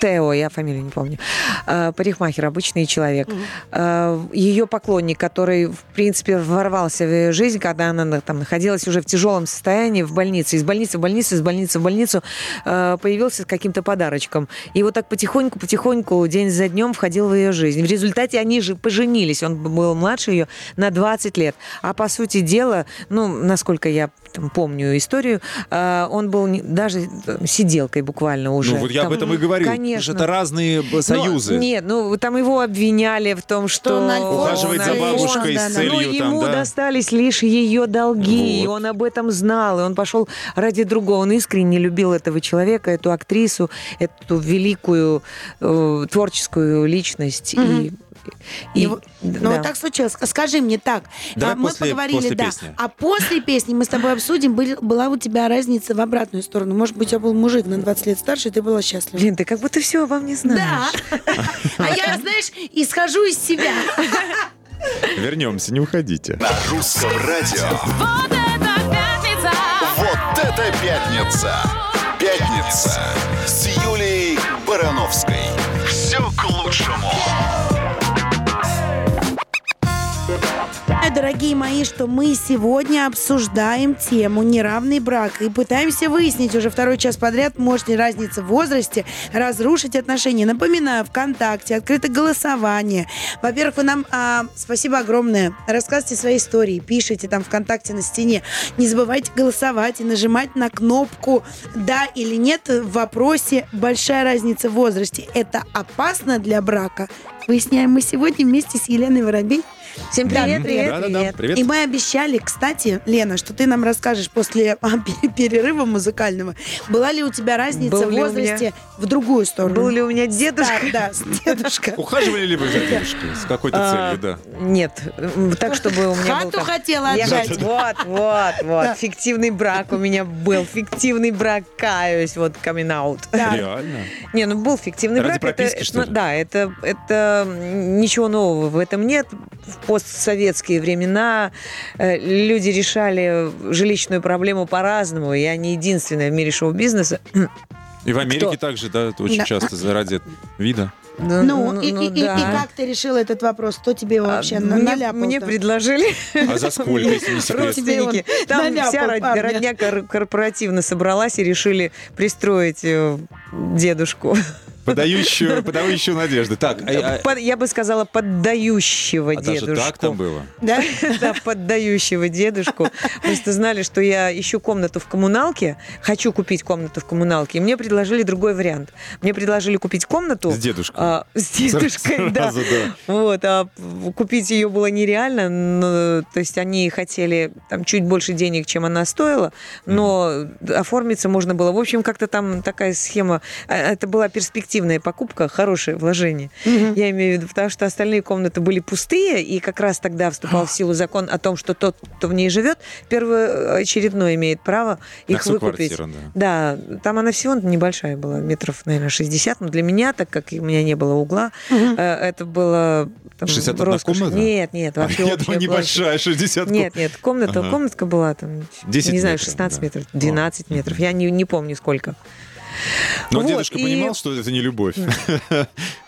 Тео, я фамилию не помню, э, парикмахер, обычный человек, э, ее поклонник, который, в принципе, ворвался в ее жизнь, когда она на- там находилась уже в тяжелом состоянии в больнице, из больницы в больницу, из больницы в больницу, э, появился с каким-то подарочком. И вот так потихоньку-потихоньку, день за днем входил в ее жизнь. В результате они же поженились. Он был младше ее на 20 лет. А по сути дела, ну, насколько я там, помню историю, э, он был не- даже э, сиделкой буквально уже. Ну, вот я об Там- этом и говорю. Конечно. Что это разные б- Но- союзы. нет, ну там его обвиняли в том, что, он альфонс, Ухаживать за он бабушкой альфонс, с целью Но там, ему да? достались лишь ее долги, и Вот. он об этом знал, и он пошел ради другого. Он искренне любил этого человека, эту актрису, эту великую э, творческую личность. И, и- И вот- да. Ну, вот так случилось. Скажи мне так. Давай а мы после- поговорили, после да. песни. А после песни мы с тобой обсудим, были- была у тебя разница в обратную сторону. Может быть, у тебя был мужик на 20 лет старше, и ты была счастлива. Блин, ты как будто все обо мне знаешь. Да. А я, знаешь, исхожу из себя. Вернемся, не уходите. На русском радио. Вот это пятница! Вот это пятница! Пятница с Юлией Барановской. Знаю, Дорогие мои, что мы сегодня обсуждаем тему неравный брак и пытаемся выяснить уже второй час подряд, может ли разница в возрасте разрушить отношения. Напоминаю, ВКонтакте открыто голосование. Во-первых, вы нам а, спасибо огромное. Рассказывайте свои истории, пишите там ВКонтакте на стене. Не забывайте голосовать и нажимать на кнопку «Да» или «Нет» в вопросе «Большая разница в возрасте». Это опасно для брака? Выясняем мы сегодня вместе с Еленой Воробей. Всем привет, привет, Да-да-да, привет. привет. И мы обещали, кстати, Лена, что ты нам расскажешь после а, пе- перерыва музыкального, была ли у тебя разница Был в возрасте в другую сторону? Был ли у меня дедушка? Да, да, дедушка. Ухаживали ли вы за дедушкой? С какой-то А, целью, да. Нет, так, чтобы у меня. Хату хотела отжать. Вот, вот, вот. Да. Фиктивный брак у меня был. Фиктивный брак, каюсь, вот coming out. Да. Реально. Не, ну был фиктивный Ради брак. прописки, это, что ли? Да, это, ничего нового в этом нет. В постсоветские времена э, люди решали жилищную проблему по-разному. Я не единственная в мире шоу-бизнеса. И в Америке Кто? также, да, это очень Да. часто заради вида. Ну, и, и- и- и да. как ты решил этот вопрос? Кто тебе его А, вообще мне, наляпал? мне предложили А за сколько, если не секрет? Там наляпал вся парня. родня кор- корпоративно собралась и решили пристроить э, дедушку. Подающую, подающую надежды. Так, а- а- Под- я бы сказала, поддающего а даже дедушку. так там было? Да? Да, поддающего дедушку. Просто знали, что я ищу комнату в коммуналке, хочу купить комнату в коммуналке, и мне предложили другой вариант. Мне предложили купить комнату... С дедушкой. а, с дедушкой, да. Сразу, да. Вот, а купить ее было нереально, но, то есть они хотели там чуть больше денег, чем она стоила, но оформиться можно было. В общем, как-то там такая схема, а, это была перспективная покупка, хорошее вложение. Я имею в виду, потому что остальные комнаты были пустые, и как раз тогда вступал в силу закон о том, что тот, кто в ней живет, первоочередной имеет право их всю выкупить. да. Да, там она всего небольшая была, метров, наверное, 60. Но для меня, так как у меня не было угла, э, это было... там, 61 роскошь. комната? Нет, нет, вообще Я общая думаю, небольшая, 60 Нет, нет, комната, Ага. комнатка была там, 10 не знаю, метров, 16 да. метров, 12 метров, я не, не помню сколько. Но Вот, дедушка и- понимал, что это не любовь.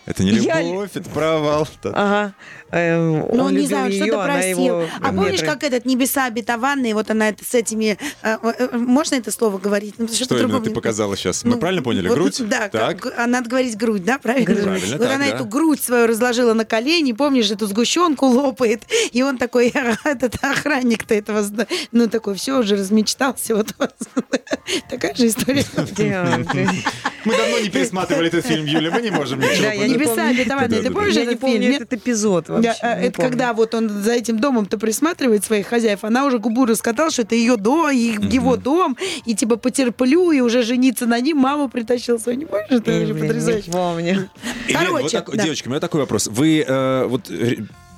Это не Я- любовь, это провал. Ага. Эм, Ну, он не знаю, что-то просил. его А помнишь, как этот «Небеса обетованные», вот она это с этими... э, э, Можно это слово говорить? Ну, Что по именно ты показала сейчас? Мы Ну, правильно поняли? вот, Грудь? Да, Так. как- а надо говорить грудь, да, правильно? Грудь. Правильно, вот так, она да. эту грудь свою разложила на колени, помнишь, эту сгущенку лопает, и он такой, этот охранник-то этого, ну, такой, все, уже размечтался, вот такая же история. Мы давно не пересматривали этот фильм, Юля, мы не можем ничего я «Небеса обетованные», ты помнишь Я не этот фильм? нет? этот эпизод вообще. А, это когда вот он за этим домом-то присматривает своих хозяев, она уже губу раскатала, что это ее дом, его дом, и типа потерплю, и уже жениться на ним, маму притащил свою. Не помнишь, это вообще потрясающе. Помню. Короче, девочки, у меня такой вопрос. Вы э, вот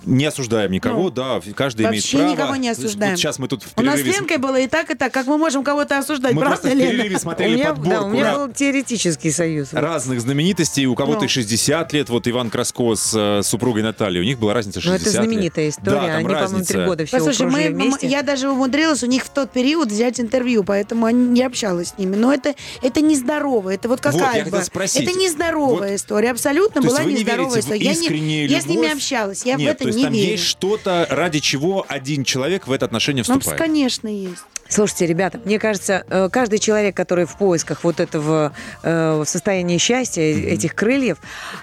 Не осуждаем никого, Ну, да, каждый имеет вообще право. никого не осуждаем. Вот сейчас мы тут в У нас с перерыве... Ленкой было и так, и так. Как мы можем кого-то осуждать, Мы правда, просто в Лена? перерыве У смотрели меня, да, подборку у меня был теоретический союз. разных знаменитостей. У кого-то Ну. и 60 лет. Вот Иван Краско с э, супругой Натальей. У них была разница 60 Ну, это лет. знаменитая история. Да, там Они, по-моему, три года всего Послушай, мы, вместе. я даже умудрилась у них в тот период взять интервью, поэтому они не общалась с ними. Но это, это нездорово. Это вот Вот, какая я хотел бы- спросить. Это нездоровая Вот- история. Абсолютно была нездоровая в история. Я, не, я с ними общалась. Я Нет, в это то есть не там верю. есть что-то, ради чего один человек в это отношение Ну, вступает. конечно, есть. Слушайте, ребята, мне кажется, э, каждый человек, который в поисках вот этого э, состояния счастья, э, этих крыльев,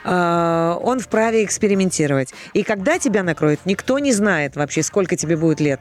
э, он вправе экспериментировать. И когда тебя накроет, никто не знает вообще, сколько тебе будет лет.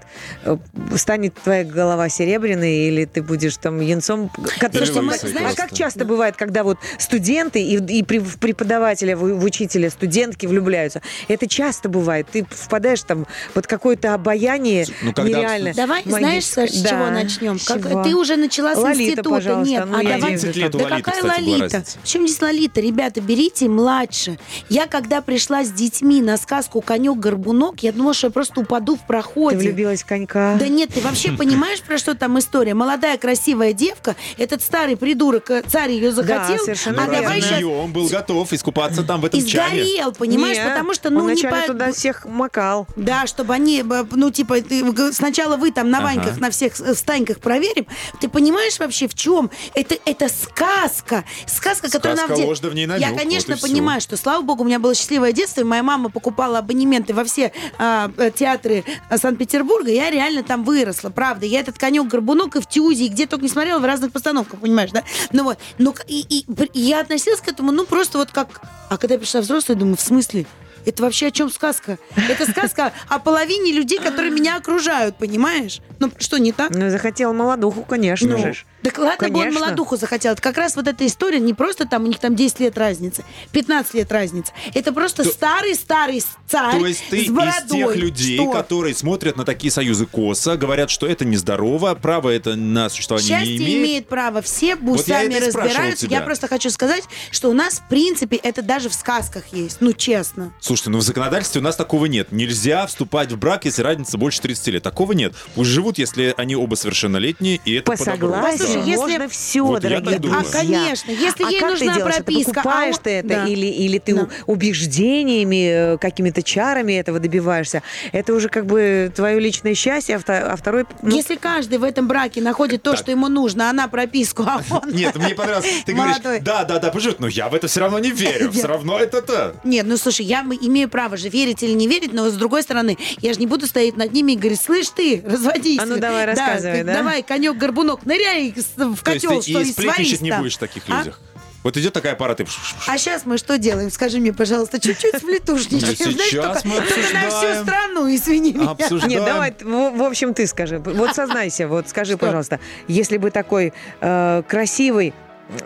Станет твоя голова серебряной, или ты будешь там янцом. который- Или лысый а как часто бывает, когда вот студенты и, и в преподавателя, в, в учителя студентки влюбляются? Это часто бывает. Ты впадаешь там под какое-то обаяние Ну, когда нереально. Давай, знаешь, магическое. Саш, с Да. чего начнем? Как, чего? ты уже начала с Лолита, института. пожалуйста. Нет, Ну, а я давай... имею в виду, лет у да Лолиты, какая кстати, Лолита? разница. Причем здесь Лолита? Ребята, берите младше. Я когда пришла с детьми на сказку «Конек-горбунок», я думала, что я просто упаду в проходе. Ты влюбилась в конька? Да нет, ты вообще понимаешь, про что там история? Молодая красивая девка, этот старый придурок, э, царь ее захотел, совершенно а верно. давай сейчас он был готов искупаться там в этом и чане. сгорел, понимаешь? Не, Потому что, ну, он не по- туда всех макал. Да, чтобы они, э, ну, типа, ты, г- сначала вы там на Ага. Ваньках, на всех э, встаньках проверим. Ты понимаешь вообще, в чем? Это, это сказка. Сказка, которая нам... Сказка, в де- ложь да в ней намек, Я, вот конечно, всё. понимаю, что, слава богу, у меня было счастливое детство, и моя мама покупала абонементы во все а, э, театры а, Санкт-Петербурга. Я реально там выросла, правда. Я этот конек-горбунок и в Тюзе, и где только не смотрела, в разных постановках, понимаешь, да? Ну вот. Ну, и, и и я относилась к этому, ну, просто вот как... А когда я пришла взрослая, думаю, в смысле? Это вообще о чем сказка? Это сказка о половине людей, которые меня окружают, понимаешь? Ну, что, не так? Ну, захотел молодуху, конечно Ну, же. Так ладно бы он Конечно. молодуху захотел. Это как раз вот эта история, не просто там, у них там 10 лет разница, 15 лет разница. Это просто старый-старый царь То есть ты с бородой. из тех людей, Что? которые смотрят на такие союзы косо, говорят, что это нездорово, право это на существование Счастье не имеет. имеет право, все пусть Вот я сами спрашивал разбираются. Я просто хочу сказать, что у нас, в принципе, это даже в сказках есть. Ну, честно. Слушайте, ну в законодательстве у нас такого нет. Нельзя вступать в брак, если разница больше 30 лет. Такого нет. Пусть живут, если они оба совершеннолетние, и это По согласию если- можно все, Вот дорогие друзья. А, конечно, если а ей как нужна ты делаешь? прописка, Ты покупаешь а он- ты это Да. или, или ты Да. убеждениями, э, какими-то чарами этого добиваешься? Это уже как бы твое личное счастье, а а второй... ну, Если каждый в этом браке находит то, Так. что ему нужно, она прописку, а он... Нет, мне понравилось. Ты говоришь, Молодой. да, да, да, поживет, но я в это все равно не верю. Все равно это-то. Нет, ну слушай, я имею право же верить или не верить, но с другой стороны, я же не буду стоять над ними и говорить, слышь ты, разводись. А ну давай, рассказывай, ты да? Давай, конек-горбунок, ныряй в котел, ты что и сплетничать не будешь в таких А? людях. Вот идет такая пара, ты... А сейчас мы что делаем? Скажи мне, пожалуйста, чуть-чуть сплетушничаем. Ну, сейчас мы только на всю обсуждаем. страну, извини меня. Обсуждаем. Нет, давай, в, в общем, ты скажи. Вот сознайся, вот скажи, пожалуйста, если бы такой э, красивый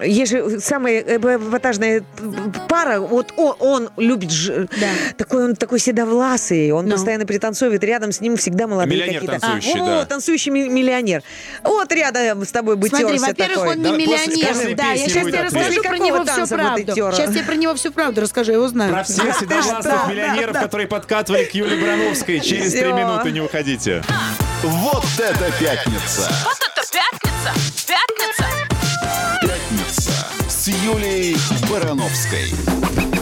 есть же самая эпатажная пара, вот он, он любит, ж- Да. такой он такой седовласый, он Ну. постоянно пританцовывает, рядом с ним всегда молодые Миллионер какие-то. танцующий, О, да. танцующий ми- миллионер. Вот рядом с тобой бы Смотри, во-первых, такой. он не после- миллионер. после Да, я сейчас тебе расскажу про него всю правду. Сейчас тебе про него всю правду расскажу, я узнаю. Про всех Да, седовласых да, миллионеров, да, да. которые подкатывали к Юле Барановской. Через три минуты не уходите. Вот это пятница! Вот это! Пятница! Пятница с Юлей Барановской.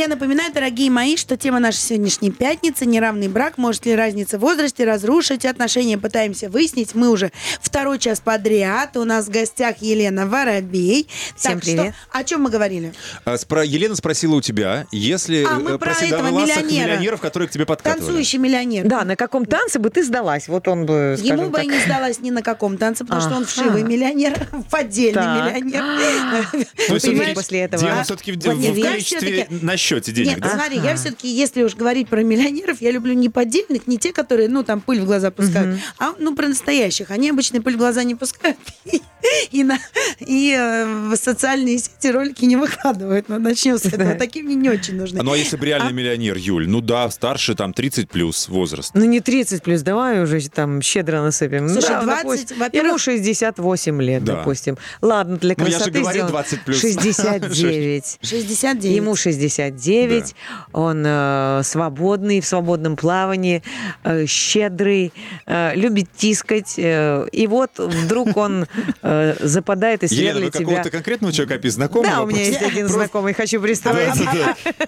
А я напоминаю, дорогие мои, что тема нашей сегодняшней пятницы – неравный брак. Может ли разница в возрасте разрушить отношения? Пытаемся выяснить. Мы уже второй час подряд. У нас в гостях Елена Воробей. Всем так привет. что, о чем мы говорили? А, спро- Елена спросила у тебя, если А, мы э, про этого миллионера. миллионеров, которые к тебе подкатывали. Танцующий миллионер. Да, на каком танце бы ты сдалась? Вот он бы, Ему бы так. и не сдалась ни на каком танце, потому что он вшивый миллионер, поддельный Так. миллионер. То есть после этого, Дело а? все-таки в, количестве счете денег, Нет, да? смотри, я все-таки, если уж говорить про миллионеров, я люблю не поддельных, не те, которые, ну, там, пыль в глаза пускают, а, ну, про настоящих. Они обычно пыль в глаза не пускают. и, на, и э, в социальные сети ролики не выкладывают. Но начнем с этого. Да. Такие мне не очень нужны. Ну а если бы реальный А- миллионер, Юль, ну да, старше там 30 плюс возраст. Ну, не 30 плюс, давай уже там щедро насыпем. Ну, Слушай, да, 20, допустим, ему 68 лет, Да. допустим. Ладно, для Ну, я же красоты сделаем 20 плюс. 69. 69. Ему 69, он э, свободный, в свободном плавании, э, щедрый, э, любит тискать. э, и вот вдруг он э, западает и Елена, вы сверлит тебя. какого-то конкретного человека опять знакомого? Да, у меня есть один знакомый, хочу представить.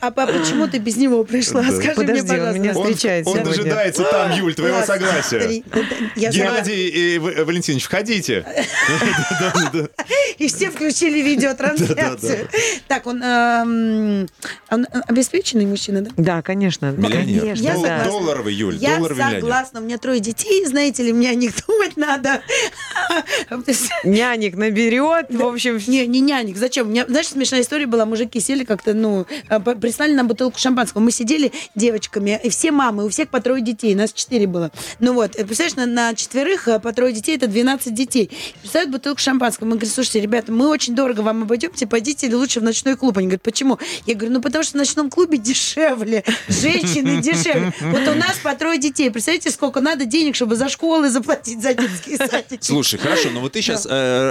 А, а почему ты без него пришла? Скажи Подожди, мне, он пожалуйста. меня Он, встречает он дожидается там, Юль, твоего согласия. Геннадий Валентинович, входите. И все включили видеотрансляцию. Так, он, он обеспеченный мужчина, да? Да, конечно. Миллионер. Долларовый, Юль, Я долларовый миллионер. согласна, у меня трое детей, знаете ли, мне о них думать надо. Нянек наберет, в общем, Не, не нянек, зачем? Меня, знаешь, смешная история была, мужики сели как-то, ну, э, по- прислали нам бутылку шампанского. Мы сидели девочками, и все мамы, у всех по трое детей, нас четыре было. Ну вот, э, представляешь, на, на четверых э, по трое детей, это 12 детей. Представляют бутылку шампанского. Мы говорим, слушайте, ребята, мы очень дорого вам обойдемте, пойдите или лучше в ночной клуб. Они говорят, почему? Я говорю, ну потому что в ночном клубе дешевле, женщины дешевле. Вот у нас по трое детей. Представляете, сколько надо денег, чтобы за школы заплатить, за детские садики. Слушай, хорошо, но вот ты сейчас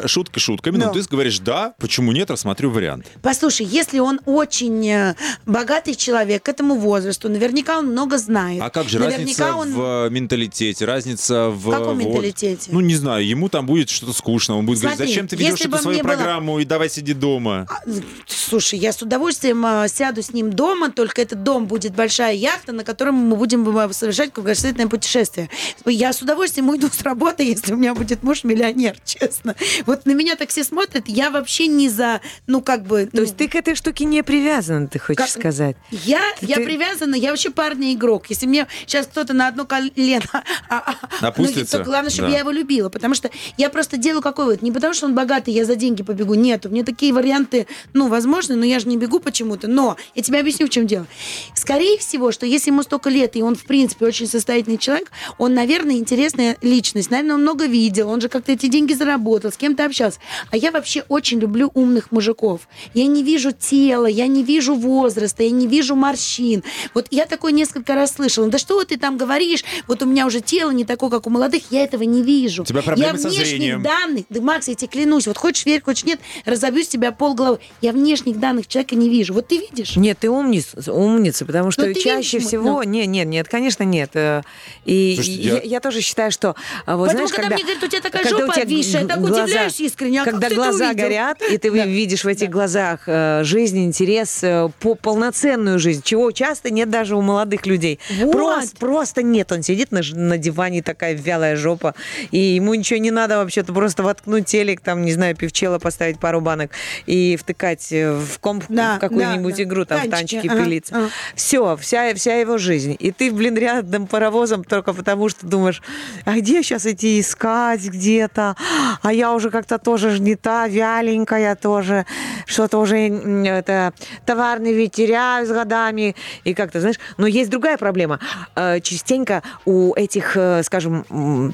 шутка шутками, но Да. ты говоришь, да, почему нет, рассмотрю вариант. Послушай, если он очень э, богатый человек к этому возрасту, наверняка он много знает. А как же наверняка разница он... в э, менталитете, разница в... В каком вот- менталитете? Ну, не знаю, ему там будет что-то скучно. Он будет говорить, Смотри, зачем ты ведешь эту свою мне было- программу и давай сиди дома. А, Слушай, я с удовольствием э, сяду с ним дома, только этот дом будет большая яхта, на котором мы будем э, совершать кругосветное путешествие. Я с удовольствием уйду с работы, если у меня будет муж-миллионер, честно. Вот на меня так все смотрят, я вообще не за, ну, как бы... То есть ты к этой штуке не привязан, ты хочешь Как- сказать? Я, я Ты- привязана, я вообще парный игрок. Если мне сейчас кто-то на одно колено а, а, Опустится, ну, то главное, чтобы да. я его любила. Потому что я просто делаю какой вот. Не потому, что он богатый, я за деньги побегу. Нет, у меня такие варианты, ну, возможно, но я же не бегу почему-то. Но я тебе объясню, в чем дело. Скорее всего, что если ему столько лет, и он, в принципе, очень состоятельный человек, он, наверное, интересная личность. Наверное, он много видел, он же как-то эти деньги заработал, с кем-то общался. А я вообще очень люблю умных мужиков. Я не вижу тела, я не вижу возраста, я не вижу морщин. Вот я такое несколько раз слышала. Да что ты там говоришь? Вот у меня уже тело не такое, как у молодых. Я этого не вижу. У тебя проблемы я со внешних зрением. данных, да, Макс, я тебе клянусь, вот хочешь верь, хочешь нет, разобью с тебя полголовы. Я внешних данных человека не вижу. Вот ты видишь? Нет, ты умница, умница потому что Ну, ты чаще видишь, всего... ну. Нет, нет, нет, конечно, нет. Э, И Слушайте, я... я- я тоже считаю, что... а, Вот, Поэтому, знаешь, когда мне говорят, у тебя такая когда у жопа тебя обвисшая, так глаза- удивляюсь искренне. А когда глаза горят, и ты Да. видишь в этих глазах э, жизнь, интерес, э, по полноценную жизнь, чего часто нет даже у молодых людей. Вот. Просто, просто нет. Он сидит на, на диване, такая вялая жопа, и ему ничего не надо вообще-то просто воткнуть телек, там, не знаю, пивчела поставить пару банок и втыкать э, в комп Да, в какую-нибудь да, да. игру, там, в Танчики, танчики ага, пилиться. ага. Все, вся, вся его жизнь. И ты, блин, рядом паровозом только потому, что думаешь, а где сейчас идти искать где-то? А я уже как-то тоже ж не та, вяленькая тоже, что-то уже это, товарный вид теряю с годами. И как-то, знаешь, но есть другая проблема. Э, Частенько у этих, э, скажем,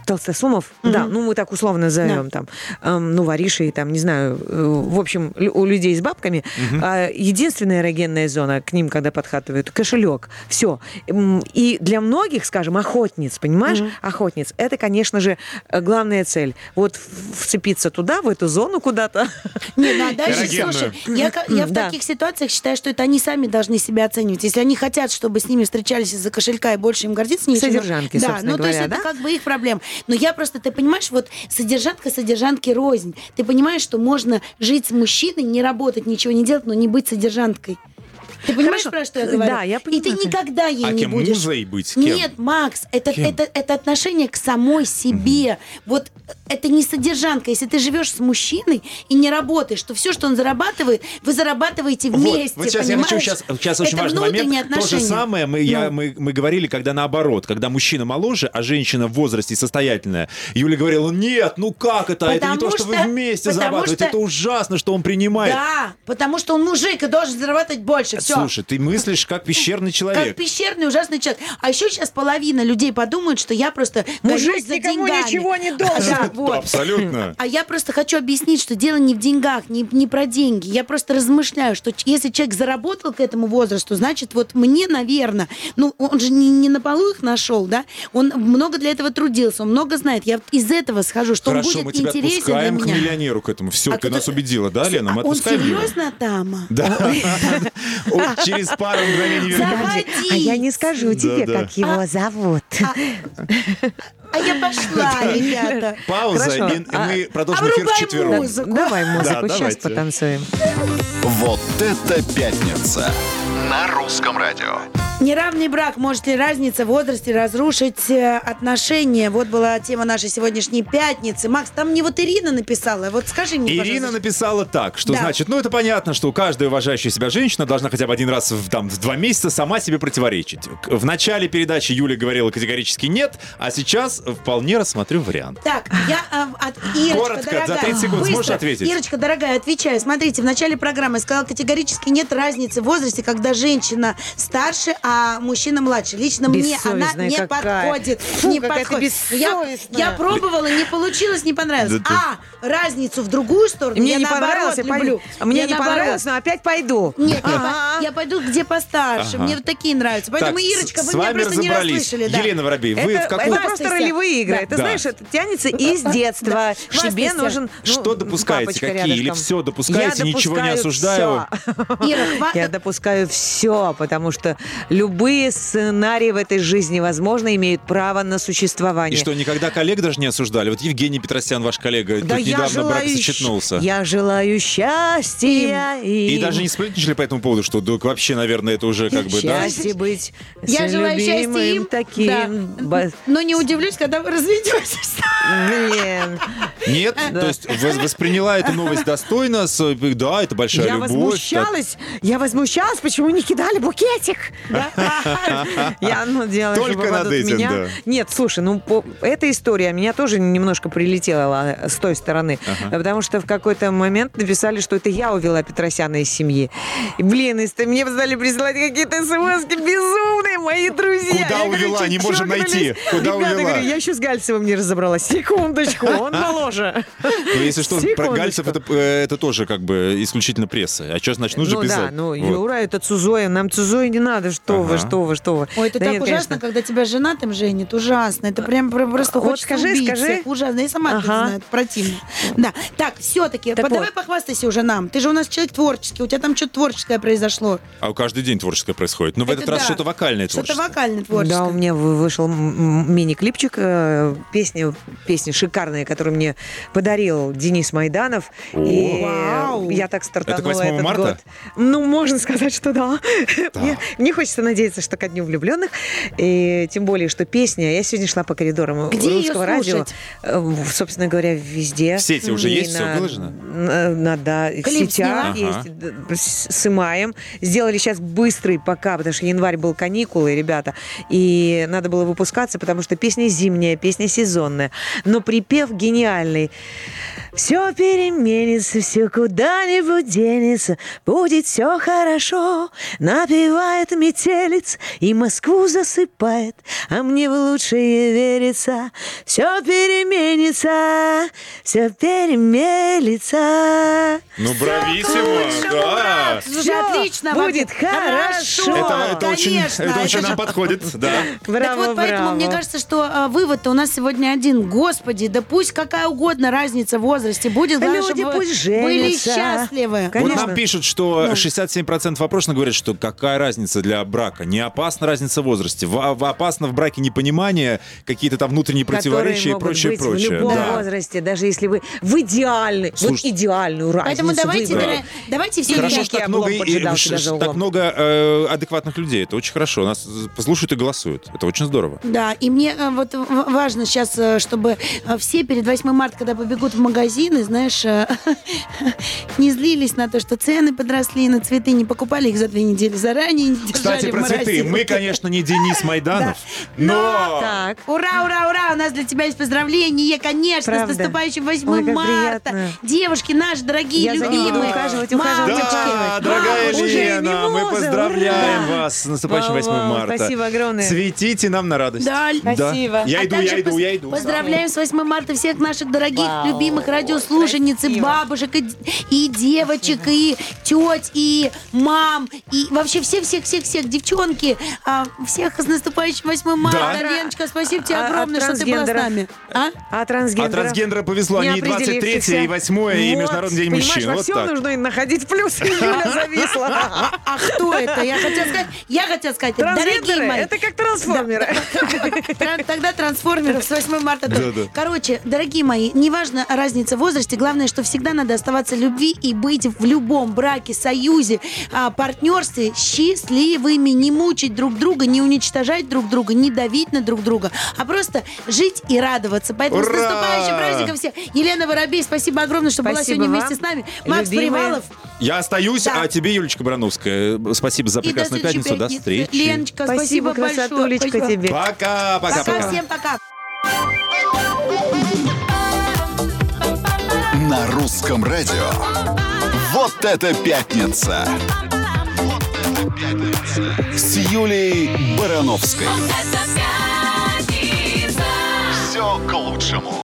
толстосумов, да, ну мы так условно назовем, там, эм, ну, вориши, там, не знаю, э, в общем, у людей с бабками, а, единственная эрогенная зона к ним, когда подкатывают, кошелек. Все. И для многих, скажем, охотниц, понимаешь, охотниц, это, конечно же, главная цель. Вот в- вцепиться туда, в эту зону куда-то. Не, ну а дальше, слушай, я, я в Да. таких ситуациях считаю, что это они сами должны себя оценивать. Если они хотят, чтобы с ними встречались из-за кошелька и больше им гордиться нечем. ну, Содержанки, Да, собственно ну то есть говоря, это да? как бы их проблем. Но я просто, ты понимаешь, вот содержанка содержанки рознь. Ты понимаешь, что можно жить с мужчиной, не работать, ничего не делать, но не быть содержанкой. Ты понимаешь, Хорошо. про что я говорю? Да, я И ты понимаю. никогда ей А не кем? будешь. Музой быть? Кем? Нет, Макс, это, Кем? это, это отношение к самой себе. Вот это не содержанка. Если ты живешь с мужчиной и не работаешь, то все, что он зарабатывает, вы зарабатываете Вот, вместе. вот сейчас я понимаешь? хочу, сейчас, сейчас очень это важный момент. То же самое мы, я, Ну. мы, мы говорили, когда наоборот, когда мужчина моложе, а женщина в возрасте состоятельная. Юля говорила, нет, ну как это? это не Потому то, что, вы что- вместе потому зарабатываете. что- Это ужасно, что он принимает. Да, потому что он мужик и должен зарабатывать больше. Все. Слушай, ты мыслишь как пещерный Как человек. пещерный ужасный человек. А еще сейчас половина людей подумают, что я просто Мужик за никому деньгами. ничего не должен. Да, вот. Абсолютно. А я просто хочу объяснить, что дело не в деньгах, не, не про деньги. Я просто размышляю, что если человек заработал к этому возрасту, значит, вот мне, наверное, ну, он же не, не на полу их нашел, да? Он много для этого трудился, он много знает. Я из этого схожу, что Хорошо, он мы будет тебя интересен для отпускаем к меня. миллионеру, к этому. Все, А ты кто- нас убедила, да, Лена? Мы А он отпускаем его. серьезно там? Да. Через пару мгновений вернемся. А я не скажу тебе, как его зовут. А я пошла, ребята. Пауза, и А- мы продолжим эфир вчетвером. Давай музыку, сейчас потанцуем. Вот это пятница. На русском радио. Неравный брак. Может ли разница в возрасте разрушить э, отношения? Вот была тема нашей сегодняшней пятницы. Макс, там мне вот Ирина написала. Вот скажи мне, Ирина пожалуйста. написала так, что Да. значит, ну это понятно, что каждая уважающая себя женщина должна хотя бы один раз в, там, в два месяца сама себе противоречить. В начале передачи Юля говорила категорически нет, а сейчас вполне рассмотрю вариант. Так, я э, от Ирочка, Коротко, за дорогая, 30 секунд быстро. сможешь ответить? Ирочка, дорогая, отвечаю. Смотрите, в начале программы я сказала, категорически нет разницы в возрасте, когда женщина старше, а мужчина младше. Лично мне она не какая. подходит. Фу, не подходит. Я, я пробовала, не получилось, не понравилось. Да А разницу в другую сторону Мне я не наоборот понравилось, я люблю. Мне Я не наоборот. понравилось, но опять пойду. Нет, я, Ага. я пойду где постарше. Ага. Мне вот такие нравятся. Поэтому, Так, Ирочка, с вы меня вами просто не разобрались. расслышали. да. Елена Воробей, вы в каком... это просто Хвастайся. Ролевые игры. Это, знаешь, это тянется из детства. Тебе нужен ну, Что допускаете? Какие? Или все допускаете, ничего не осуждаю? Я допускаю все, потому что любые сценарии в этой жизни, возможно, имеют право на И существование. что, никогда коллег даже не осуждали? Вот Евгений Петросян, ваш коллега, Да недавно бракосочетнулся. Я желаю счастья И даже не сплетничали по этому поводу, что вообще, наверное, это уже как бы? Счастье быть Я желаю счастья им. таким. Да. Но не удивлюсь, когда вы разведетесь. Блин. Нет? Да. То есть вос- восприняла эту новость достойно? с- Да, это большая Я любовь. возмущалась, я возмущалась, почему не кидали букетик. Да? Я, ну, делаю, Только над этим, меня. да. Нет, слушай, ну, по- эта история меня тоже немножко прилетела с той стороны, потому что в какой-то момент написали, что это я увела Петросяна из семьи. И, блин, и ст- мне стали присылать какие-то смс безумные, мои друзья. Куда Я увела? «Чё- Не можем говорили?» найти. Куда Ребята, увела? говорю, я еще с Гальцевым не разобралась. Секундочку, он моложе. Ну, если что, про. Гальцев это, э, это тоже как бы исключительно пресса. А что значит, нужно ну писать. да, ну. Юра, это Цузоя, нам Цузоя не надо, что вы, что вы, что вы. Ой, это так ужасно, когда тебя женатым женит. Ужасно. Это прям про- просто Вот хочется скажи, скажи. всех. Ужасно. Я сама это знаю. Это противно. Да. Так, все-таки, Так давай похвастайся уже нам. Ты же у нас человек творческий. У тебя там что-то творческое произошло. А у каждый день творческое происходит. Но в Это этот раз что-то вокальное Что-то творчество. вокальное творческое. Да, у меня вы- вышел мини-клипчик, э, песни, песни шикарные, которые мне подарил Денис Майданов. И Вау. я так стартанула Это к 8 этот марта? год. Ну, можно сказать, что да. Мне, мне хочется надеяться, что ко дню влюбленных. И тем более, что песня... Я сегодня шла по коридорам Где русского радио. э, в- Собственно говоря, везде. В сети уже И есть, всё на- выложено? На, на- да, в Клип сетях сняла? есть. С, с Имаем. Сделали сейчас быстрый пока, потому что январь был каникулы, ребята. И надо было выпускаться, потому что песня зимняя, песня сезонная. Но припев гениальный. Все переменится, все куда-нибудь денется, будет все хорошо. Напевает метелец и Москву засыпает, а мне в лучшее верится. Все переменится, все перемелится. Ну, брависсимо, да. Слушай, отлично. будет хорошо. Это, это очень, конечно, это очень это нам подходит, да. Браво, так вот, поэтому браво. мне кажется, что а, вывод-то у нас сегодня один. Господи, да пусть какая угодно разница в возрасте будет, главное, Люди чтобы пусть вы были женятся. счастливы. Конечно. Вот нам пишут, что 67% опрошенных говорят, что какая разница для брака? Не опасна разница в возрасте. В- в- опасно в браке непонимание, какие-то там внутренние противоречия и прочее, быть прочее. в любом Да. возрасте, даже если вы в идеальной, вот Слушайте, идеальную разницу Поэтому давайте, дорогие- давайте все Хорошо, что так много, и- так много э, адекватных людей. Это очень хорошо. Нас послушают и голосуют. Это очень здорово. Да, и мне э, вот важно сейчас, э, чтобы э, все перед 8 марта, когда побегут в магазин, магазины, знаешь, э, не злились на то, что цены подросли на цветы, не покупали их за две недели заранее, не держали Кстати, про цветы. Мы, конечно, не Денис Майданов, но... Так. Ура, ура, ура! У нас для тебя есть поздравления, конечно, Правда. с наступающим 8 Ой, марта. приятно. Девушки наши дорогие, Я за любимые. ухаживать, ухаживать, ухаживать. Да, дорогая Уже Лена, мы поздравляем ура! вас с наступающим Вау, 8 вау, марта. спасибо огромное. Цветите нам на радость. Да. Спасибо. Я А иду, я иду, я иду. Поздравляем с 8 марта всех наших дорогих, Вау, любимых радиослушниц, и бабушек, и, и девочек, и теть, и мам, и вообще всех-всех-всех-всех девчонки. А, всех с наступающим 8 марта. Да. Леночка, спасибо тебе А- а огромное, что ты была с нами. А? А А трансгендеров? трансгендера повезло, они и 23 неопределившихся? и 8 и Международный день понимаешь, мужчин. во Вот всем так. нужно находить плюс. Юля зависла. А кто это? Я хотела сказать, я хотела сказать, дорогие мои. — это как трансформеры. Тран- Тогда трансформеров с 8 марта. Короче, дорогие мои, неважно разница в возрасте, главное, что всегда надо оставаться в любви и быть в любом браке, союзе, а, партнерстве счастливыми, не мучить друг друга, не уничтожать друг друга, не давить на друг друга, а просто жить и радоваться. Поэтому с Ура! наступающим праздником всех. Елена Воробей, спасибо огромное, что была Спасибо сегодня вам, вместе с нами. Макс любимые. Привалов. Я остаюсь, Да. а тебе, Юлечка Барановская, спасибо за И до прекрасную пятницу. До встречи. Леночка, спасибо, Спасибо, большое. красотулечка Спасибо. тебе. Пока, пока, Пока, пока. всем пока. На русском радио. Вот это пятница! Вот это пятница! С Юлей Барановской. Это пятница. Все к лучшему.